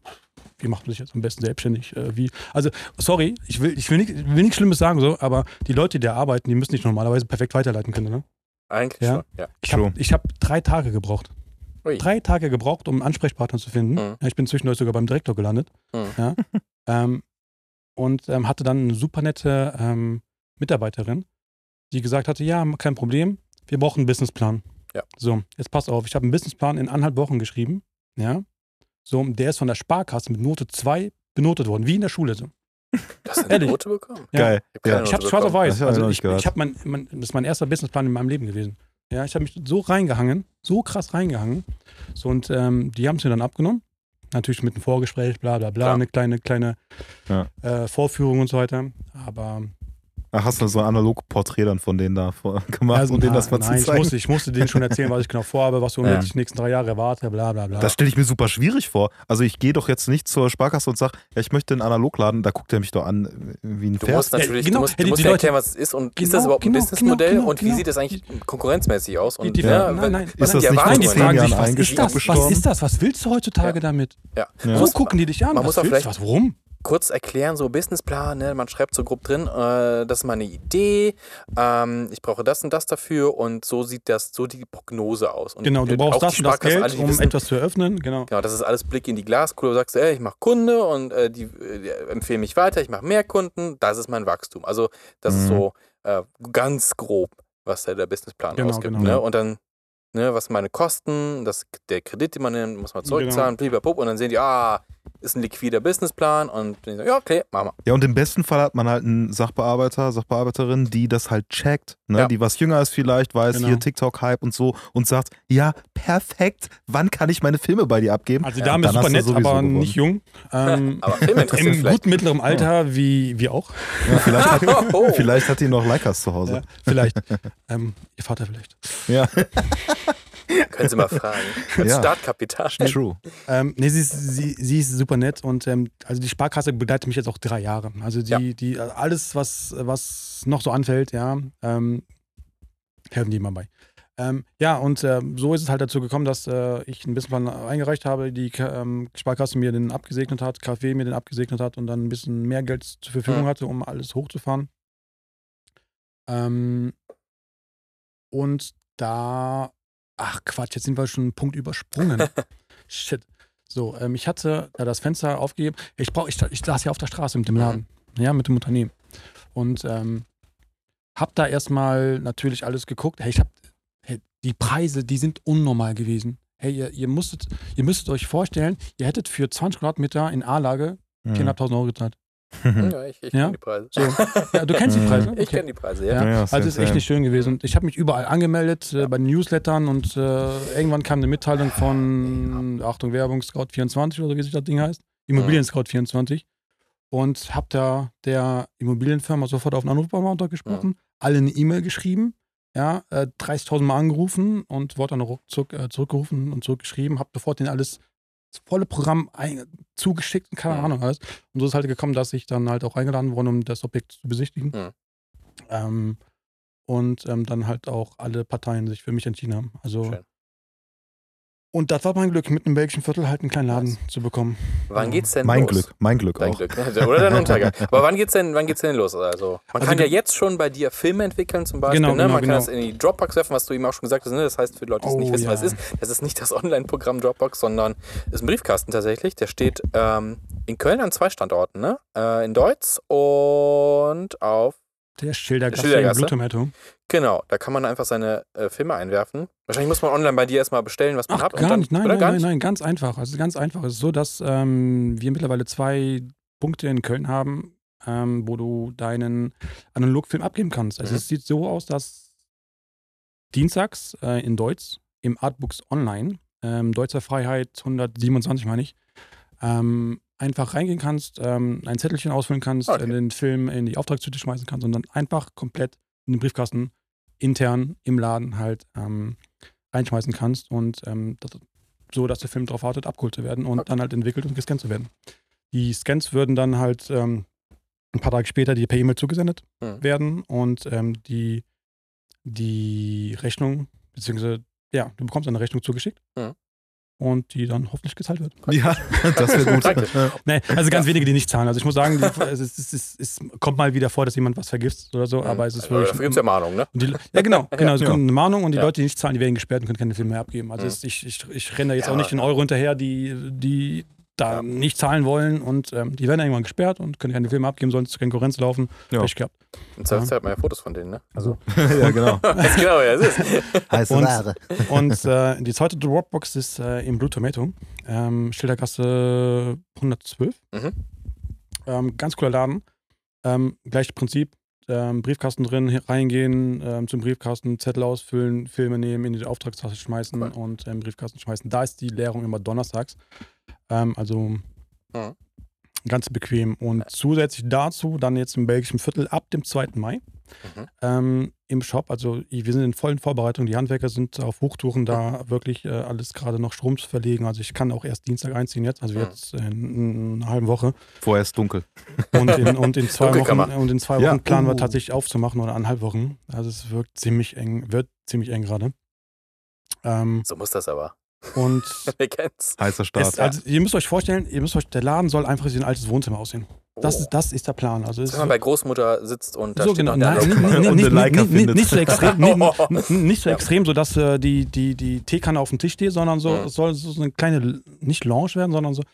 wie macht man sich jetzt am besten selbstständig? Äh, wie? Also, sorry, ich will, ich will, nicht, ich will nichts Schlimmes sagen, so, aber die Leute, die da arbeiten, die müssen nicht normalerweise perfekt weiterleiten können. Ne? Eigentlich Ja. schon, ja. Ich habe hab drei Tage gebraucht. Ui. Drei Tage gebraucht, um einen Ansprechpartner zu finden. Mhm. Ja, ich bin zwischendurch sogar beim Direktor gelandet. Mhm. Ja. ähm, und ähm, hatte dann eine super nette ähm, Mitarbeiterin, die gesagt hatte, ja, kein Problem, wir brauchen einen Businessplan. Ja. So, jetzt pass auf, ich habe einen Businessplan in anderthalb Wochen geschrieben. Ja. So, der ist von der Sparkasse mit Note 2 benotet worden, wie in der Schule. So. Hast du eine Ehrlich? Note bekommen? Ja. Geil. Ich hab keine Ja. Habe schwarz auf weiß. Das hab Also nicht ich, ich habe mein, mein, das ist mein erster Businessplan in meinem Leben gewesen. Ja, ich habe mich so reingehangen, so krass reingehangen. So, und ähm, die haben es mir dann abgenommen. Natürlich mit einem Vorgespräch, bla bla bla, Klar. eine kleine, kleine Ja. äh, Vorführung und so weiter. Aber Ach, hast du so ein Analogporträt dann von denen da vor- gemacht, also, um denen das mal nein, zu ich zeigen? musste, ich musste denen schon erzählen, was ich genau vorhabe, was so Ja. die nächsten drei Jahre erwarte, bla bla bla. Das stelle ich mir super schwierig vor. Also ich gehe doch jetzt nicht zur Sparkasse und sage, ja, ich möchte einen Analogladen, da guckt er mich doch an wie ein Du Pferd. musst natürlich, genau, du musst, ja, du die- musst die ja Leute- erklären, was es ist und ist Genau, das überhaupt ein genau, Businessmodell genau, und wie genau. sieht es eigentlich konkurrenzmäßig aus? Und Die- die- ja, nein, nein, Ist das die nicht vor Nein, die Erwartungen zehn fragen Jahren sich, was ist das? Was ist das? Was willst du heutzutage damit? Ja. Ja. Du So musst, gucken die dich an. man was willst du? vielleicht- was, warum? Kurz erklären, so Businessplan, ne? man schreibt so grob drin, äh, das ist meine Idee, ähm, ich brauche das und das dafür und so sieht das, so die Prognose aus. Und Genau, du äh, brauchst das und das alle, Geld, die um wissen, etwas zu eröffnen. Genau. Genau, das ist alles Blick in die Glaskugel. Du sagst, ey, ich mache Kunde und äh, die, äh, die empfehlen mich weiter, ich mache mehr Kunden, das ist mein Wachstum. Also das ist Mhm. so äh, ganz grob, was da der Businessplan Genau, ausgibt. genau. Ne? Und dann, ne, was meine Kosten, das, der Kredit, den man nimmt, muss man zurückzahlen, blablabla. und dann sehen die, ah, ist ein liquider Businessplan und dann sagen, ja, okay, machen wir. Ja, und im besten Fall hat man halt einen Sachbearbeiter, Sachbearbeiterin, die das halt checkt, ne? Ja. die was jünger ist vielleicht, weiß Genau. hier TikTok-Hype und so und sagt, ja, perfekt, wann kann ich meine Filme bei dir abgeben? Also die Ja, Dame ist super nett, aber gewonnen. nicht jung. Ähm, Aber Im vielleicht. gut mittleren Alter, wie wir auch. Ja, vielleicht, hat, Oh. vielleicht hat die noch Leicas zu Hause. Ja, vielleicht. ähm, ihr Vater vielleicht. Ja, Können Sie mal fragen. Als Ja. Startkapital. true. Ähm, nee, sie ist, sie, sie ist super nett und ähm, also die Sparkasse begleitet mich jetzt auch drei Jahre. Also die, Ja. die alles, was, was noch so anfällt, ja, ähm, helfen die immer bei. Ähm, ja, und ähm, so ist es halt dazu gekommen, dass äh, ich einen Businessplan eingereicht habe, die ähm, Sparkasse mir den abgesegnet hat, KfW mir den abgesegnet hat und dann ein bisschen mehr Geld zur Verfügung Mhm. hatte, um alles hochzufahren. Ähm, und da, ach Quatsch, jetzt sind wir schon einen Punkt übersprungen. Shit. So, ähm, ich hatte da das Fenster aufgegeben. Ich brauch, ich, ich saß ja auf der Straße mit dem Laden, ja, mit dem Unternehmen. Und ähm, hab da erstmal natürlich alles geguckt. Hey, ich hab, hey, die Preise, die sind unnormal gewesen. Hey, ihr, ihr, musstet, ihr müsstet euch vorstellen, ihr hättet für 20 Quadratmeter in A-Lage Mhm. 4.500 Euro gezahlt. Ja, ich, ich Ja? kenne die Preise. So. Ja, du kennst die Mhm. Preise? Ich kenne die Preise, ja. Ja, Ja, also ist echt nicht schön gewesen. Und ich habe mich überall angemeldet, äh, bei den Newslettern und äh, irgendwann kam eine Mitteilung von, Achtung, Werbung, Scout24 oder wie sich das Ding heißt, Immobilien Scout24 und habe da der Immobilienfirma sofort auf den Anrufbeantworter gesprochen, alle eine E-Mail geschrieben, ja, äh, 30.000 Mal angerufen und wurde dann ruckzuck äh, zurückgerufen und zurückgeschrieben, habe sofort den alles volle Programm zugeschickt und keine Mhm. Ahnung alles. Und so ist halt gekommen, dass ich dann halt auch eingeladen wurde, um das Objekt zu besichtigen. Mhm. Ähm, und ähm, dann halt auch alle Parteien sich für mich entschieden haben. Also Schön. Und das war mein Glück, mit einem belgischen Viertel halt einen kleinen Laden zu bekommen. Wann geht's denn Mein los? Glück, mein Glück Dein auch. Glück, ne? oder dein Untergang. Aber wann geht's denn, wann geht's denn los? Also, man Also kann ja jetzt schon bei dir Filme entwickeln zum Beispiel. Genau, ne? genau, man kann genau. das in die Dropbox werfen, was du eben auch schon gesagt hast. Ne? Das heißt, für Leute, die es Oh, nicht wissen, was ja. es ist, das ist nicht das Online-Programm Dropbox, sondern ist ein Briefkasten tatsächlich. Der steht ähm, in Köln an zwei Standorten, ne? Äh, in Deutz und auf Der Schildergasse, Schildergasse. Blue Tomato. Genau, da kann man einfach seine äh, Filme einwerfen. Wahrscheinlich muss man online bei dir erstmal bestellen, was man Ach, hat. gar dann, nicht. Nein, nein, gar nein, nein, ganz einfach. Also ganz einfach. Es ist so, dass ähm, wir mittlerweile zwei Punkte in Köln haben, ähm, wo du deinen Analogfilm abgeben kannst. Also Mhm. es sieht so aus, dass dienstags äh, in Deutsch im Artbooks Online, ähm, Deutscher Freiheit 127 meine ich, ähm, einfach reingehen kannst, ähm, ein Zettelchen ausfüllen kannst, Okay. den Film in die Auftragstüte schmeißen kannst und dann einfach komplett in den Briefkasten intern im Laden halt ähm, reinschmeißen kannst und ähm, das, so, dass der Film darauf wartet, abgeholt zu werden und Okay. dann halt entwickelt und gescannt zu werden. Die Scans würden dann halt ähm, ein paar Tage später die per E-Mail zugesendet Hm. werden und ähm, die, die Rechnung, beziehungsweise, ja, du bekommst eine Rechnung zugeschickt Hm. Und die dann hoffentlich gezahlt wird. Ja, das wäre gut. Ja. Nee, also ganz wenige, die nicht zahlen. Also ich muss sagen, die, es, ist, es, ist, es kommt mal wieder vor, dass jemand was vergisst oder so, aber es ist Aber wirklich. Dafür gibt es ja Mahnung, ne? Die, ja, genau, genau. Es Ja. kommt eine Mahnung und die Ja. Leute, die nicht zahlen, die werden gesperrt und können keine Filme mehr abgeben. Also Mhm. es, ich, ich, ich renne da jetzt Ja, auch nicht den ja. Euro hinterher, die, die da Ja. nicht zahlen wollen und ähm, die werden irgendwann gesperrt und können keine Filme abgeben, sollen zur Konkurrenz laufen. Ja. Pech gehabt. Im Zweifelsfall hat man ja Fotos von denen, ne? Also, ja, genau. weiß genau, wer es ist. Heiße Und- Ware. Und äh, die zweite Dropbox ist äh, im Blue Tomato, ähm, Schildergasse 112. Mhm. Ähm, ganz cooler Laden. Ähm, gleiches Prinzip. Ähm, Briefkasten drin, reingehen, ähm, zum Briefkasten, Zettel ausfüllen, Filme nehmen, in die Auftragstasche schmeißen Cool. und ähm, Briefkasten schmeißen. Da ist die Leerung immer donnerstags. Ähm, also ganz bequem. Und zusätzlich dazu dann jetzt im belgischen Viertel ab dem 2. Mai Mhm. ähm, im Shop. Also wir sind in vollen Vorbereitungen. Die Handwerker sind auf Hochtouren, da wirklich äh, alles gerade noch Strom zu verlegen. Also ich kann auch erst Dienstag einziehen jetzt, also Mhm. jetzt in, in einer halben Woche. Vorher ist dunkel. Und in, und in zwei Wochen, und in zwei Wochen Ja. planen wir Uh. tatsächlich aufzumachen oder eineinhalb Wochen. Also es wirkt ziemlich eng, wird ziemlich eng gerade. Ähm, So muss das aber. Und Wer kennt's? Heißer Start. es, also ihr müsst euch vorstellen, ihr müsst euch, der Laden soll einfach wie ein altes Wohnzimmer aussehen. Das, Oh. ist, das ist der Plan. Also Wenn man bei Großmutter sitzt und da so steht genau, nein, nicht, so extrem, nicht, nicht, so extrem, sodass äh, die, die, die Teekanne auf dem Tisch steht, sondern so, Mhm. es soll so eine kleine, nicht Lounge werden, sondern so ein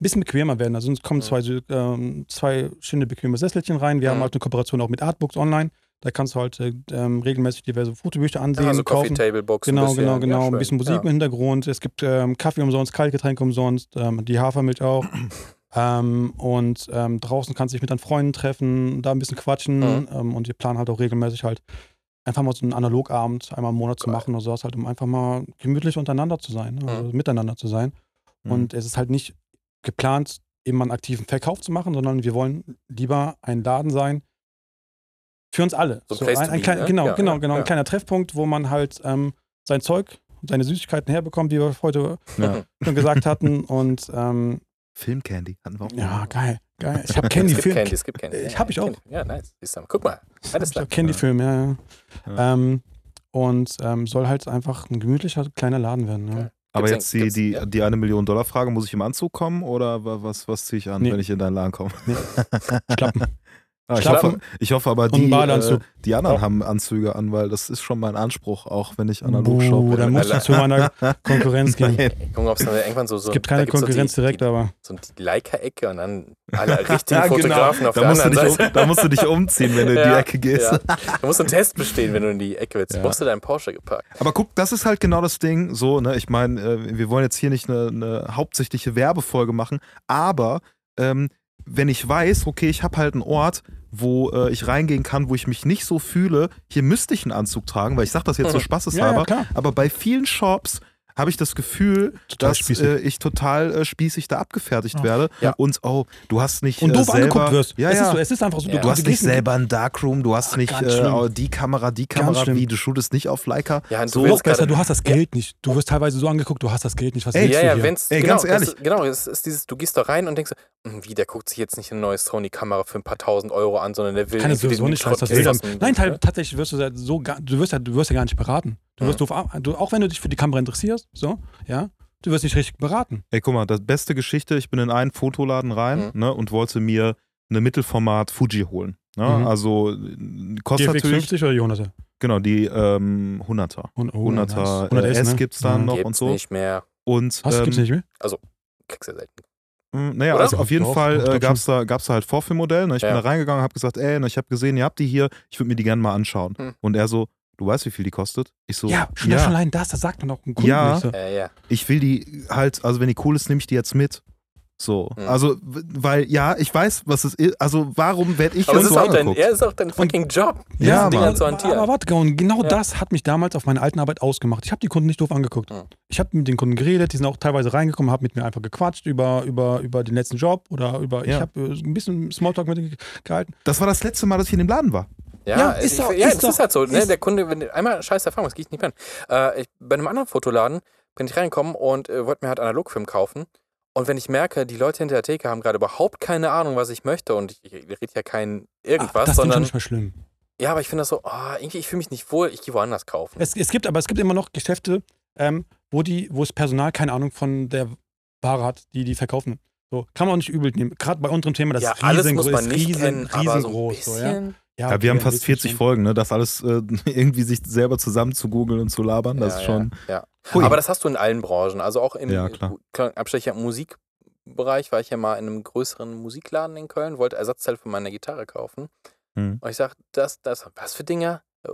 bisschen bequemer werden. Also es kommen Mhm. zwei, ähm, zwei schöne bequeme Sesselchen rein. Wir haben Mhm. halt eine Kooperation auch mit Artbooks Online. Da kannst du halt äh, ähm, regelmäßig diverse Fotobücher ansehen, Ja, so Coffee kaufen. Table Books. Genau, bisschen. genau, genau. Ja, ein bisschen Musik Ja. im Hintergrund. Es gibt ähm, Kaffee umsonst, Kaltgetränke umsonst, ähm, die Hafermilch auch. ähm, und ähm, draußen kannst du dich mit deinen Freunden treffen, da ein bisschen quatschen. Mhm. Ähm, und wir planen halt auch regelmäßig halt einfach mal so einen Analogabend einmal im Monat zu Geil. machen oder sowas, halt, um einfach mal gemütlich untereinander zu sein, also Mhm. miteinander zu sein. Mhm. Und es ist halt nicht geplant, eben einen aktiven Verkauf zu machen, sondern wir wollen lieber ein Laden sein für uns alle. So ein Place ein, ein be, klein, ne? Genau, Ja, genau, ja, genau. ja. Ein kleiner Treffpunkt, wo man halt ähm, sein Zeug, seine Süßigkeiten herbekommt, wie wir heute Ja. schon gesagt hatten. Und ähm, Filmcandy hatten wir auch. ja, geil, geil. Ich habe Es Candy gibt Film. Candy, es gibt Candy. Ich Ja, hab ich auch. Candy. Ja, nice. Guck mal. Alles hab Candy Film, ja, ja. Ja. Ähm, und ähm, soll halt einfach ein gemütlicher kleiner Laden werden. Ja. Aber jetzt die, die, ja. die eine Million Dollar Frage, muss ich im Anzug kommen oder wa- was, was ziehe ich an, Nee. wenn ich in deinen Laden komme? Schlappen. Ah, ich, hoffe, ich hoffe aber, die, äh, die anderen Oh. haben Anzüge an, weil das ist schon mein Anspruch, auch wenn ich analog shoppe. da musst du zu meiner Konkurrenz gehen. Gucken, ob es dann irgendwann so. so Es gibt da keine gibt's so Konkurrenz die, direkt, Die, aber so die Leica-Ecke und dann alle richtigen Ja, genau. Fotografen auf Da der musst, du anderen dich, Seite. um, da musst du dich umziehen, wenn du in die Ja, Ecke gehst. Ja. Du musst einen Test bestehen, wenn du in die Ecke willst. Ja. Brauchst du deinen Porsche geparkt? Aber guck, das ist halt genau das Ding. So, ne, ich meine, äh, wir wollen jetzt hier nicht eine, eine hauptsächliche Werbefolge machen, aber ähm, wenn ich weiß, okay, ich habe halt einen Ort, wo äh, ich reingehen kann, wo ich mich nicht so fühle, hier müsste ich einen Anzug tragen, weil ich sage das jetzt so ja, spaßeshalber, ja, klar. aber bei vielen Shops habe ich das Gefühl, Total dass spießig. äh, ich total äh, spießig da abgefertigt Ja. werde Ja. und oh, du hast nicht Und äh, doof selber, angeguckt wirst. Ja, es, ja. Ist so, es ist einfach so. Ja. Du hast nicht selber ein Darkroom, du hast Ach, nicht äh, die Kamera, die Kamera, wie du shootest nicht auf Leica. Ja, du So, Noch besser, du hast das Geld nicht. Du wirst teilweise so angeguckt, du hast das Geld nicht. Was Ey, ja, du ja, wenn's, Ey, genau, ganz das ehrlich. Ist, genau, es ist dieses, du gehst da rein und denkst, hm, wie, der guckt sich jetzt nicht eine neue Sony-Kamera für ein paar tausend Euro an, sondern der will Kann irgendwie sowieso nicht. Das Nein, ne? tatsächlich wirst du so gar, du wirst ja, du wirst ja gar nicht beraten. Du wirst Mhm. doof, du, auch wenn du dich für die Kamera interessierst, so, ja, du wirst nicht richtig beraten. Ey, guck mal, das beste Geschichte, ich bin in einen Fotoladen rein Mhm. ne, und wollte mir eine Mittelformat Fuji holen. Ne? Mhm. Also kostet GFX natürlich, 50 oder die 100er? genau, die ähm, 100er. Und- oh, 100er nice. äh, 100 S ne? gibt's dann Ja. noch Gibt's und so. nicht mehr. Und Was, ähm, gibt's nicht mehr? Kriegst du selten. mh, naja, Oder? also auf jeden Doch, Fall äh, doch gab's da, gab's da halt Vorführmodell. Ne? Ich Ja. bin da reingegangen, habe gesagt, ey, ne, ich habe gesehen, ihr habt die hier, ich würde mir die gerne mal anschauen. Hm. Und er so, du weißt, wie viel die kostet? Ich so, ja, schon, ja. schon allein das, das sagt man auch einem Kunden Ja. nicht so. Äh, ja. ich will die halt, also wenn die cool ist, nehme ich die jetzt mit. So, Mhm. also, weil, ja, ich weiß, was es ist. Also, warum werde ich Aber ist so auch dein, angeguckt? er ist auch dein fucking Job. Ja, Ding zu hantieren. Aber warte, und genau Ja. das hat mich damals auf meiner alten Arbeit ausgemacht. Ich habe die Kunden nicht doof angeguckt. Mhm. Ich habe mit den Kunden geredet, die sind auch teilweise reingekommen, haben mit mir einfach gequatscht über, über, über den letzten Job oder über, Ja. ich habe äh, ein bisschen Smalltalk mit denen gehalten. Das war das letzte Mal, dass ich in dem Laden war. Ja, Ja, ist ist ich, doch- ja ist das ist doch- halt so. Ne? ist- Der Kunde, wenn einmal scheiß Erfahrung, das gehe ich nicht mehr an. Äh, ich, bei einem anderen Fotoladen bin ich reingekommen und äh, wollte mir halt Analogfilm kaufen. Und wenn ich merke, die Leute hinter der Theke haben gerade überhaupt keine Ahnung, was ich möchte und ich, ich rede ja kein irgendwas, Ach, das finde ich sondern nicht mal schlimm. ja, aber ich finde das so, oh, irgendwie, ich fühle mich nicht wohl, ich gehe woanders kaufen. Es, es gibt aber es gibt immer noch Geschäfte, ähm, wo die, wo das Personal keine Ahnung von der Ware hat, die die verkaufen. So kann man auch nicht übel nehmen. Gerade bei unserem Thema, das ja, ist alles riesengroß, muss man ist riesen, kennen, riesengroß. So, ja. Bisschen. Ja, wir haben fast wissen 40 schon. Folgen, ne? Das alles äh, irgendwie sich selber zusammen zu googeln und zu labern, das ja, ist schon. Ja, ja. Aber das hast du in allen Branchen. Also auch im Ja, Abstecher Musikbereich war ich ja mal in einem größeren Musikladen in Köln, wollte Ersatzteil für meine Gitarre kaufen. Hm. Und ich sag, das, das, was für Dinger? Äh,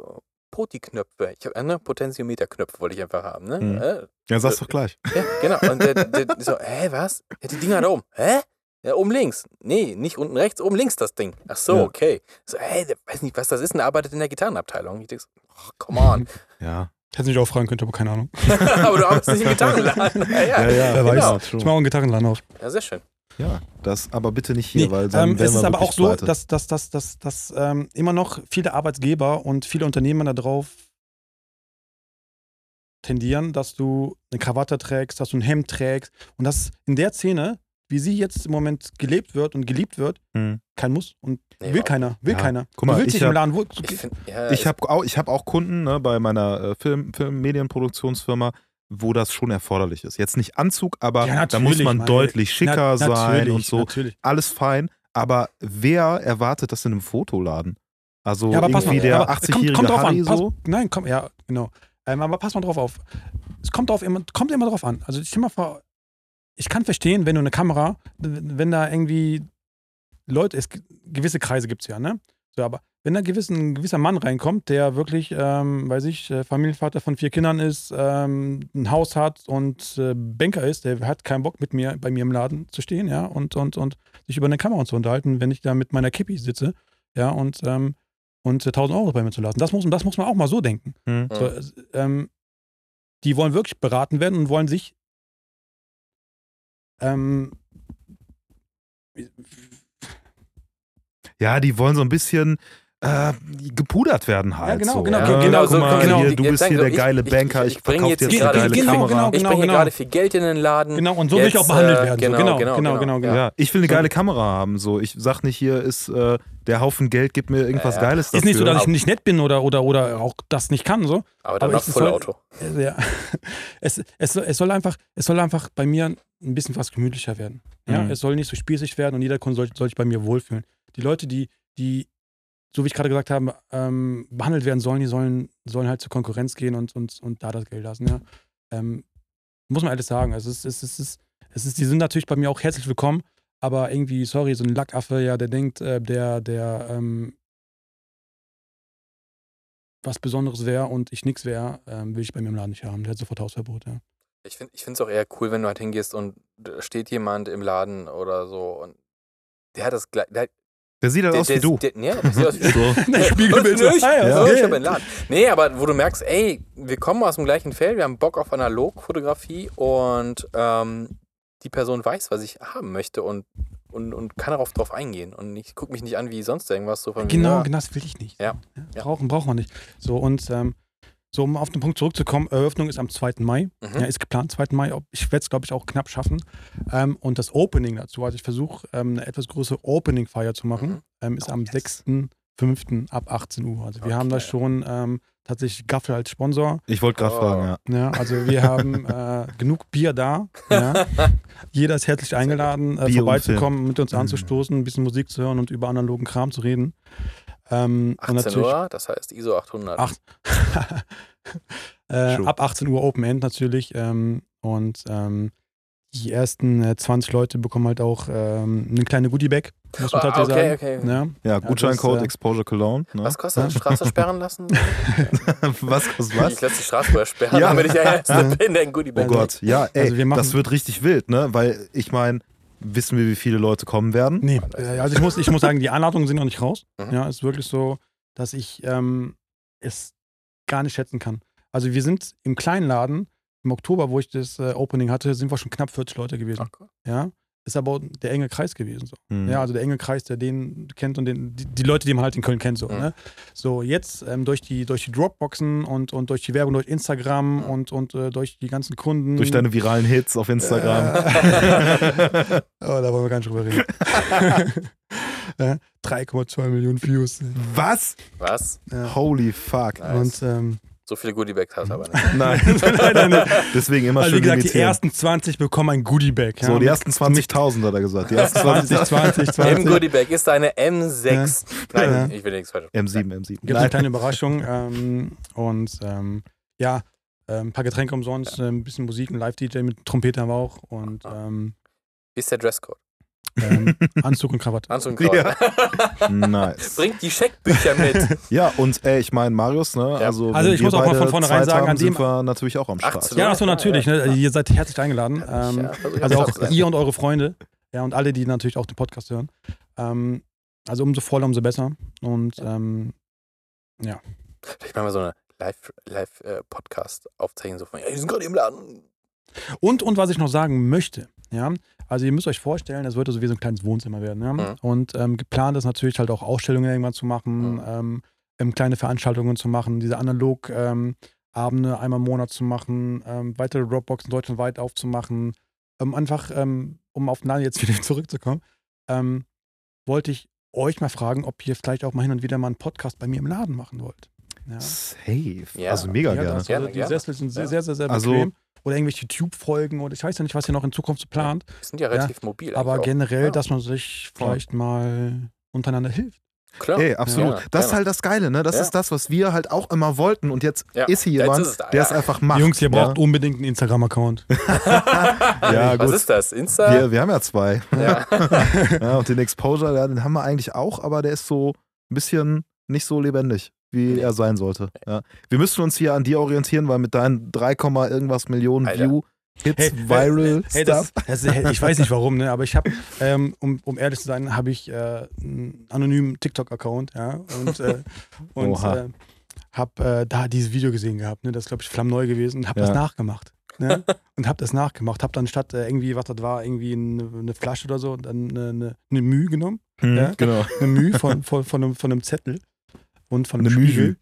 Poti-Knöpfe. Ich hab, äh, ne? Potentiometer-Knöpfe wollte ich einfach haben, ne? Hm. Äh, Ja, sag's doch gleich. ja, genau. Und der, der so, hä, was? Ja, die Dinger da oben. Hä? Ja, oben links. Nee, nicht unten rechts, oben links das Ding. Ach so, Ja. okay. So, hey, der weiß nicht, was das ist und der arbeitet in der Gitarrenabteilung. Ich denk so, oh, come on. Ja. Hätte mich auch fragen können, aber keine Ahnung. Aber du arbeitest nicht im Gitarrenladen. Ja, ja. Ja, ja, Wer weiß. genau. Ich mache auch einen Gitarrenladen auf. Ja, sehr schön. Ja, das aber bitte nicht hier, Nee, weil dann ähm, es ist aber auch so, pleite. dass, dass, dass, dass, dass ähm, immer noch viele Arbeitsgeber und viele Unternehmen darauf tendieren, dass du eine Krawatte trägst, dass du ein Hemd trägst und dass in der Szene, wie sie jetzt im Moment gelebt wird und geliebt wird, Hm. kein Muss und Nee, will keiner, will Ja. keiner. Guck mal, du willst ich dich im hab- Laden wohl. Ich, ja, Ich habe auch, ich hab auch Kunden ne, bei meiner äh, Film, Film Medienproduktionsfirma, wo das schon erforderlich ist. Jetzt nicht Anzug, aber Ja, da muss man meine- deutlich schicker Na- sein und so. Natürlich. Alles fein, aber wer erwartet das in einem Fotoladen? Also Ja, aber pass irgendwie mal, der aber 80-jährige kommt, kommt drauf Harry an. Pass, so. Nein, komm, ja, genau. Ähm, aber pass mal drauf auf. Es kommt, drauf immer, kommt immer drauf an. Also ich stell mal vor, ich kann verstehen, wenn du eine Kamera, wenn da irgendwie Leute, es, gewisse Kreise gibt es ja, ne? So, aber wenn da gewissen, ein gewisser Mann reinkommt, der wirklich, ähm, weiß ich, äh, Familienvater von vier Kindern ist, ähm, ein Haus hat und äh, Banker ist, der hat keinen Bock mit mir bei mir im Laden zu stehen, ja, und, und, und sich über eine Kamera zu unterhalten, wenn ich da mit meiner Kippi sitze, ja, und, ähm, und äh, 1000 Euro bei mir zu lassen. Das muss, das muss man auch mal so denken. Hm. So, ähm, die wollen wirklich beraten werden und wollen sich ähm, Ja, die wollen so ein bisschen äh, gepudert werden halt. Ja, genau, so. genau, ja, genau, genau, so- mal, genau. hier, du Jetzt bist hier der geile ich- Banker, ich ich, verkaufe jetzt dir jetzt eine geile genau, Kamera. genau, ich bringe genau. gerade viel Geld in den Laden. genau, und so will ich auch Jetzt, behandelt äh, werden. genau, so, genau, genau, genau, genau, genau, genau. Ja, ich will eine geile Kamera haben. So, ich sag nicht, hier ist äh, der Haufen Geld, gib mir irgendwas Ja, ja. Geiles dafür. Ist nicht so, dass ich nicht nett bin oder, oder, oder auch das nicht kann, so. Aber dann soll- Vollauto. Äh, Ja. Es, es, soll- es, soll einfach, es soll einfach bei mir ein bisschen was gemütlicher werden. Ja? Mhm. Es soll nicht so spießig werden und jeder Kunde soll, soll sich bei mir wohlfühlen. Die Leute, die, die so wie ich gerade gesagt habe, ähm, behandelt werden sollen, die sollen, sollen halt zur Konkurrenz gehen und, und, und da das Geld lassen. Ja? Ähm, muss man ehrlich sagen. Also es, ist, es, ist, es ist, die sind natürlich bei mir auch herzlich willkommen, aber irgendwie, sorry, so ein Lackaffe, ja, der denkt, äh, der, der ähm, was Besonderes wäre und ich nichts wäre, ähm, will ich bei mir im Laden nicht haben. Der hat sofort Hausverbot, ja. Ich finde es auch eher cool, wenn du halt hingehst und da steht jemand im Laden oder so und der hat das. Der, Der sieht halt der, aus wie du. Der, nee, der sieht aus wie So. Der Spiegelbild. Nicht? Ah, ja, Ja, okay. ich hab einen Laden. Nee, aber wo du merkst, ey, wir kommen aus dem gleichen Feld, wir haben Bock auf Analogfotografie und ähm, die Person weiß, was ich haben möchte und, und, und kann darauf drauf eingehen. Und ich gucke mich nicht an wie sonst irgendwas. So von Genau, ja, genau, das will ich nicht. Ja, ja. Brauchen, braucht man nicht. So, und ähm, so, um auf den Punkt zurückzukommen, Eröffnung ist am 2. Mai. Mhm. Ja, ist geplant, 2. Mai. Ob- Ich werde es, glaube ich, auch knapp schaffen. Ähm, und das Opening dazu, also ich versuche, ähm, eine etwas größere Opening-Feier zu machen, Mhm. ähm, ist Oh, am yes. 6.5. ab 18 Uhr. Also wir haben da Okay. schon ähm, tatsächlich Gaffel als Sponsor. Ich wollte gerade Oh. fragen, ja. Ja, also wir haben äh, genug Bier da. Ja. Jeder ist herzlich eingeladen, äh, vorbeizukommen, mit uns Mhm. anzustoßen, ein bisschen Musik zu hören und über analogen Kram zu reden. Ähm, und 18 natürlich Uhr, das heißt ISO 800. Ach. äh, ab 18 Uhr Open End natürlich. Ähm, und ähm, die ersten äh, 20 Leute bekommen halt auch ähm, eine kleine Goodie-Bag, muss man Ah, tatsächlich okay, sagen. okay. Ja. Ja, Gutscheincode das, äh, Exposure Cologne. Ne? Was kostet das? Straße sperren lassen? was kostet was? Ich lasse die Straße vorher sperren, Ja. damit ich der Erste bin, der ein Goodie Oh Bag Gott, ja, ey, also wir machen- das wird richtig wild, ne? Weil ich meine, wissen wir, wie viele Leute kommen werden? Nee, also ich muss, ich muss sagen, die Anladungen sind noch nicht raus. Mhm. Ja, ist wirklich so, dass ich ähm, es gar nicht schätzen kann. Also wir sind im kleinen Laden, im Oktober, wo ich das äh, Opening hatte, sind wir schon knapp 40 Leute gewesen. Ach. Ja. Ist aber der enge Kreis gewesen. So. Hm. Ja, also der enge Kreis, der den kennt und den, die, die Leute, die man halt in Köln kennt. So, Mhm. ne? so jetzt ähm, durch, die, durch die Dropboxen und, und durch die Werbung, durch Instagram Mhm. und, und äh, durch die ganzen Kunden. Durch deine viralen Hits auf Instagram. Äh, oh, da wollen wir gar nicht drüber reden. Ja, 3,2 Millionen Views. Was? Was? Ja. Holy fuck. Nice. Und ähm, So viele Goodie-Bags hast du aber nicht. Nein. Leider nicht. Deswegen immer also wie schön gesagt, die limitieren. ersten 20 bekommen ein Goodie-Bag. So, die Ja. ersten 20.000 hat er gesagt. Die ersten 20. 20, 20, Im 20. Goodie-Bag ist eine M6. Nein, Ja. ich will nichts falsch. M7, M7. Gibt eine kleine Überraschung. Ähm, und ähm, ja, äh, ein paar Getränke umsonst, ein bisschen Musik, ein Live-DJ mit Trompete haben wir auch und ähm, Wie ist der Dresscode? Ähm, Anzug und Krawatte. Anzug und Krawatte. Nice. Bringt die Scheckbücher mit. Ja, und ey, ich meine, Marius, ne? Ja. Also, Also ich wir muss auch mal von vornherein Zeit sagen, haben, an dem- sind wir natürlich auch am Start. Ja, achso, natürlich. Ja, Ne? ja. Also ihr seid herzlich eingeladen. Ähm, Ja, also auch ihr und eure Freunde. Ja, und alle, die natürlich auch den Podcast hören. Ähm, also umso voller, umso besser. Und ähm, Ich mache mal so eine Live-Podcast-Aufzeichnung so von, ja, die sind gerade im Laden. Und, und was ich noch sagen möchte, ja, also ihr müsst euch vorstellen, das wird so wie so ein kleines Wohnzimmer werden, ja. Mhm. Und ähm, geplant ist natürlich halt auch Ausstellungen irgendwann zu machen, Mhm. ähm, ähm, kleine Veranstaltungen zu machen, diese analog ähm, Abende einmal im Monat zu machen, ähm, weitere Dropboxen deutschlandweit aufzumachen, ähm, einfach, ähm, um auf Nani jetzt wieder zurückzukommen, ähm, wollte ich euch mal fragen, ob ihr vielleicht auch mal hin und wieder mal einen Podcast bei mir im Laden machen wollt. Ja. Safe. Ja. Also mega Ja, gerne. also die gerne. Sessel sind sehr, Ja. sehr, sehr, sehr Also- bequem. Oder irgendwelche Tube-Folgen oder ich weiß ja nicht, was ihr noch in Zukunft so plant. Die sind ja relativ mobil. Aber generell, Ja. dass man sich vielleicht mal untereinander hilft. Klar. Ey, absolut. Ja, das ist halt das Geile, ne? Das Ja. ist das, was wir halt auch immer wollten. Und jetzt Ja, ist hier jemand, ist es da, der ja. es einfach macht. Jungs, ihr braucht ja? unbedingt einen Instagram-Account. Ja, Was gut. ist das? Insta? Wir, wir haben ja zwei. ja. Ja, und den Exposure, ja, den haben wir eigentlich auch, aber der ist so ein bisschen nicht so lebendig, wie er sein sollte. Ja. Wir müssen uns hier an dir orientieren, weil mit deinen 3, Komma irgendwas Millionen Alter. View Hits, Hey, Viral Hey, Stuff. das, das, ich weiß nicht warum, ne? aber ich habe, ähm, um, um ehrlich zu sein, habe ich äh, einen anonymen TikTok-Account, ja, und, äh, und äh, habe äh, da dieses Video gesehen gehabt, ne? das ist, glaube ich, flammneu gewesen und habe Ja. das nachgemacht. Ne? und habe das nachgemacht, habe dann statt äh, irgendwie, was das war, irgendwie eine, eine Flasche oder so, dann eine, eine, eine Mühe genommen, Hm, Ja. Genau. eine Mühe von, von, von, einem, von einem Zettel und von einem Eine Spiegel. Mühe.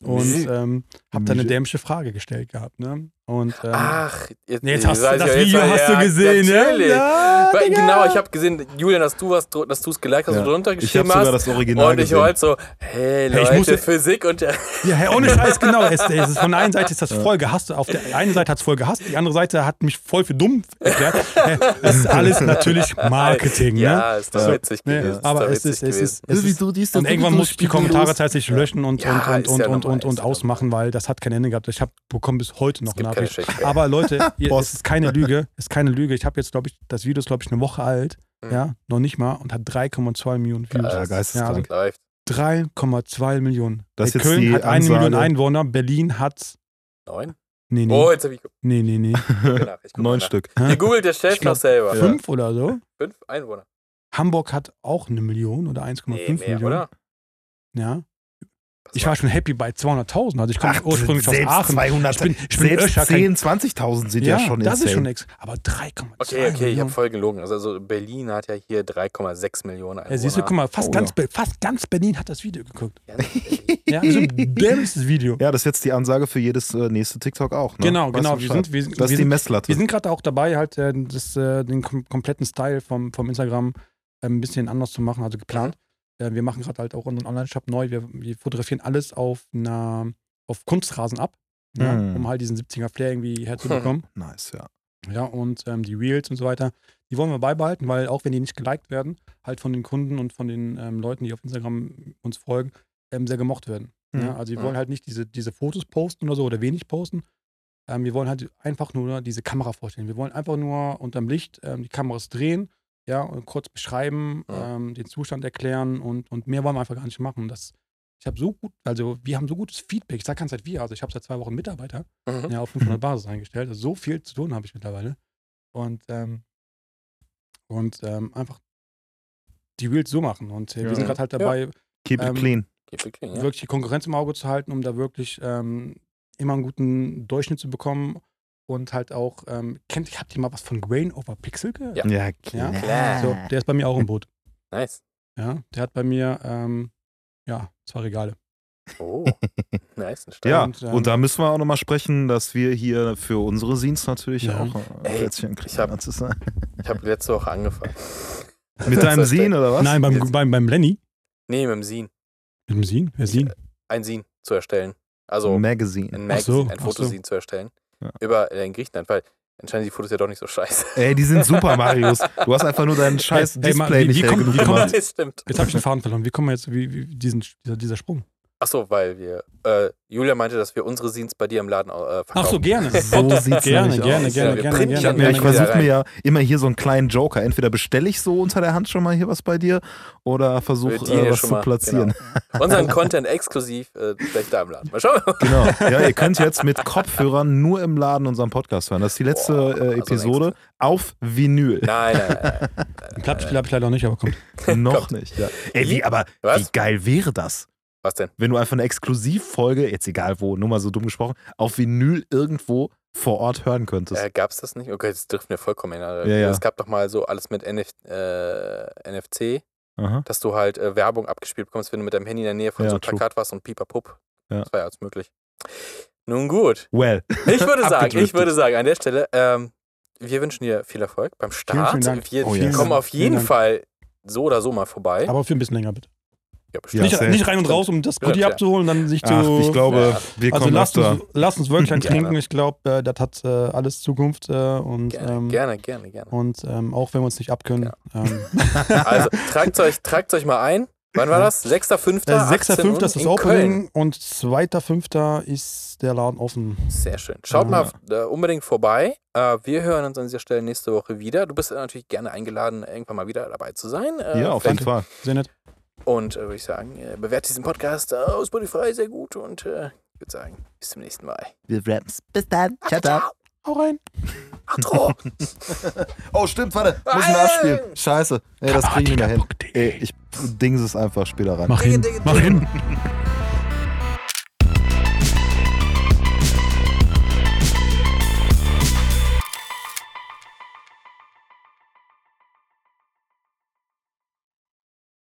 Und ähm, habe dann eine Mühe. dämliche Frage gestellt gehabt. Ne? Und ähm, Ach, jetzt, jetzt hast du das jetzt Video hast du ja, gesehen, natürlich. ja? ja Weil, genau, ich habe gesehen, Julian, dass du was, dass du es geliked hast Ja. und drunter Ich habe geschrieben sogar hast. das Original Und ich gesehen. war halt so, hey, Hey, ich Leute, musste- Physik und ja, Ja, hey, ohne Scheiß, genau. Es, es ist von der einen Seite ist das voll gehasst. Auf der einen Seite hat es voll gehasst, die andere Seite hat mich voll für dumm erklärt. Es ist alles natürlich Marketing, ne? ja, ist doch witzig ne, gewesen. aber ist es ist, es ist, es ist und irgendwann muss ich die Kommentare tatsächlich löschen und, Ja, und, und, und, ja und, und, ja ausmachen, weil das hat kein Ende gehabt. Ich habe bekomme bis heute noch Es mehr. Aber Leute, ihr, es ist keine Lüge, es ist keine Lüge. Ich habe jetzt, glaube ich, das Video ist, glaube ich, eine Woche alt, Mhm. ja, noch nicht mal und hat 3,2 Millionen Views. Ja, geisteskrank. Läuft. 3,2 Millionen. Das ist Ey, jetzt Köln die hat eine. Million Einwohner, Berlin hat Neun? nee, nee, Oh, jetzt habe ich nee, nee, nee. Neun. Stück. Ihr googelt der Chef noch selber. Ja. Fünf oder so. Fünf Einwohner. Hamburg hat auch eine Million oder 1,5 Nee, mehr, Millionen. oder? Ja. Ich war schon happy bei 200.000. Also ich komme Ach, ursprünglich aus Aachen. 200, Ich bin, ich bin selbst Öscher, kein- 10, 20.000 sind ja, schon das insane. ist schon nichts. Aber 3,2 Okay, okay, ich habe Millionen. voll gelogen. Also, also Berlin hat ja hier 3,6 Millionen Einwohner. Ja, siehst du, guck mal, fast, Oh, ganz, ja. Fast ganz Berlin hat das Video geguckt. Ja, Berlin. Ja, so ein dämliches Video. Ja, das ist jetzt die Ansage für jedes äh, nächste TikTok auch. Ne? Genau, Weißt genau. Wir sind, wir, sind- das wir ist die sind, Messlatte. wir sind gerade auch dabei, halt äh, das, äh, den kom kompletten Style vom, vom Instagram äh, ein bisschen anders zu machen, also geplant. Äh, wir machen gerade halt auch unseren Online-Shop neu. Wir, wir fotografieren alles auf einer auf Kunstrasen ab, ja, Mhm. um halt diesen 70er Flair irgendwie herzubekommen. nice, ja. Ja, und ähm, die Reels und so weiter, die wollen wir beibehalten, weil auch wenn die nicht geliked werden, halt von den Kunden und von den ähm, Leuten, die auf Instagram uns folgen, ähm, sehr gemocht werden. Mhm. Ja, also wir wollen halt nicht diese, diese Fotos posten oder so oder wenig posten. Ähm, wir wollen halt einfach nur diese Kamera vorstellen. Wir wollen einfach nur unterm Licht ähm, die Kameras drehen, ja, und kurz beschreiben, Ja. ähm, den Zustand erklären und, und mehr wollen wir einfach gar nicht machen. Das, ich habe so gut, also wir haben so gutes Feedback. Ich sage ganz seit wir, also ich habe seit zwei Wochen Mitarbeiter Mhm. ja, auf 500 Basis eingestellt. Also so viel zu tun habe ich mittlerweile. Und, ähm, und ähm, einfach die Reels so machen. Und äh, Ja. wir sind gerade halt Ja. dabei, Keep it Ähm, clean. Wirklich, ja. wirklich die Konkurrenz im Auge zu halten, um da wirklich ähm, immer einen guten Durchschnitt zu bekommen. Und halt auch, ähm, kennt, habt ihr mal was von Grain over Pixel gehört? Ja. Ja, Ja. Klar. So, der ist bei mir auch im Boot. Nice. Ja, der hat bei mir, ähm, ja, zwei Regale. Oh, nice. Ja, Und, ähm, und da müssen wir auch nochmal sprechen, dass wir hier für unsere Scenes natürlich Ja. auch äh, Ey, Plätzchen ich kriegen. hab- habe letzte Woche angefangen. Mit deinem Scene oder was? Nein, beim, beim, beim Lenny. Nee, mit dem Sin. Mit dem Sin? Wer Sin? Ein Sin zu erstellen. Also Magazine. ein Ach so, ein ach so. Fotosin zu erstellen. Ja. Über äh, in Griechenland, weil anscheinend die Fotos ja doch nicht so scheiße. Ey, die sind super, Marius. Du hast einfach nur deinen scheiß Ey, ey, Mann, Display wie- nicht wie hell kommt- genug wie gemacht. stimmt. Jetzt habe ich den Faden verloren. Wie kommen wir jetzt, wie, wie diesen, dieser, dieser Sprung? Achso, weil wir, äh, Julia meinte, dass wir unsere Scenes bei dir im Laden äh, verkaufen. Ach so, gerne. So sieht's gerne, nämlich gerne, aus. gerne, Ja, wir gerne, gerne, gerne, ich versuche mir ja immer hier so einen kleinen Joker. Entweder bestelle ich so unter der Hand schon mal hier was bei dir oder versuche äh, was zu mal, platzieren. Unseren Content exklusiv äh, gleich da im Laden. Mal schauen. Genau. Ja, ihr könnt jetzt mit Kopfhörern nur im Laden unseren Podcast hören. Das ist die letzte Boah, äh, also Episode auf Vinyl. Nein, nein, nein. nein. Ein Klappspiel habe ich leider noch nicht, aber kommt. Noch nicht. Ja. Ey, wie, aber Was? wie geil wäre das? Was denn? wenn du einfach eine Exklusivfolge, jetzt egal wo, nur mal so dumm gesprochen, auf Vinyl irgendwo vor Ort hören könntest. Äh, Gab es das nicht? Okay, das trifft mir vollkommen hin. Alter. Ja, ja. Es gab doch mal so alles mit NF, äh, NFC, Aha. dass du halt äh, Werbung abgespielt bekommst, wenn du mit deinem Handy in der Nähe von Ja, so einem. Plakat warst und pipapup. Ja. Das war ja alles möglich. Nun gut. Well. Ich würde sagen, ich würde sagen, an der Stelle, ähm, wir wünschen dir viel Erfolg beim Start. vielen Dank. Wir Oh, wir yes. kommen auf Vielen jeden. Fall so oder so mal vorbei. Aber für ein bisschen länger bitte. Ja, bestimmt. nicht, nicht rein und raus, um das Goodie Ja. abzuholen, dann sich zu. Ach, ich glaube, Ja. wir also kommen lasst öfter. uns, lasst uns Gerne. trinken. Ich glaube, äh, das hat äh, alles Zukunft. Äh, und Gerne, ähm, gerne, gerne, gerne. und ähm, auch wenn wir uns nicht abkönnen. Ähm, Also tragt euch, tragt euch mal ein. Wann war das? 6.5. äh, 6.5. ist das in Opening und 2.5. ist der Laden offen. Sehr schön. Schaut Ja. mal äh, unbedingt vorbei. Äh, wir hören uns an dieser Stelle nächste Woche wieder. Du bist äh, natürlich gerne eingeladen, irgendwann mal wieder dabei zu sein. Äh, Ja, auf jeden Fall. Sehr nett. Und äh, würde ich sagen, äh, bewertet diesen Podcast äh, aus Spotify sehr gut und äh, ich würde sagen, bis zum nächsten Mal. Wir rappen's. Bis dann. Ciao, ciao. Hau rein. Outro. Oh, stimmt, warte. Muss ich nachspielen. Scheiße. Ey, das kriege ich nicht mehr hin. Ey, ich dings es einfach später rein. Mach hin. Mach hin.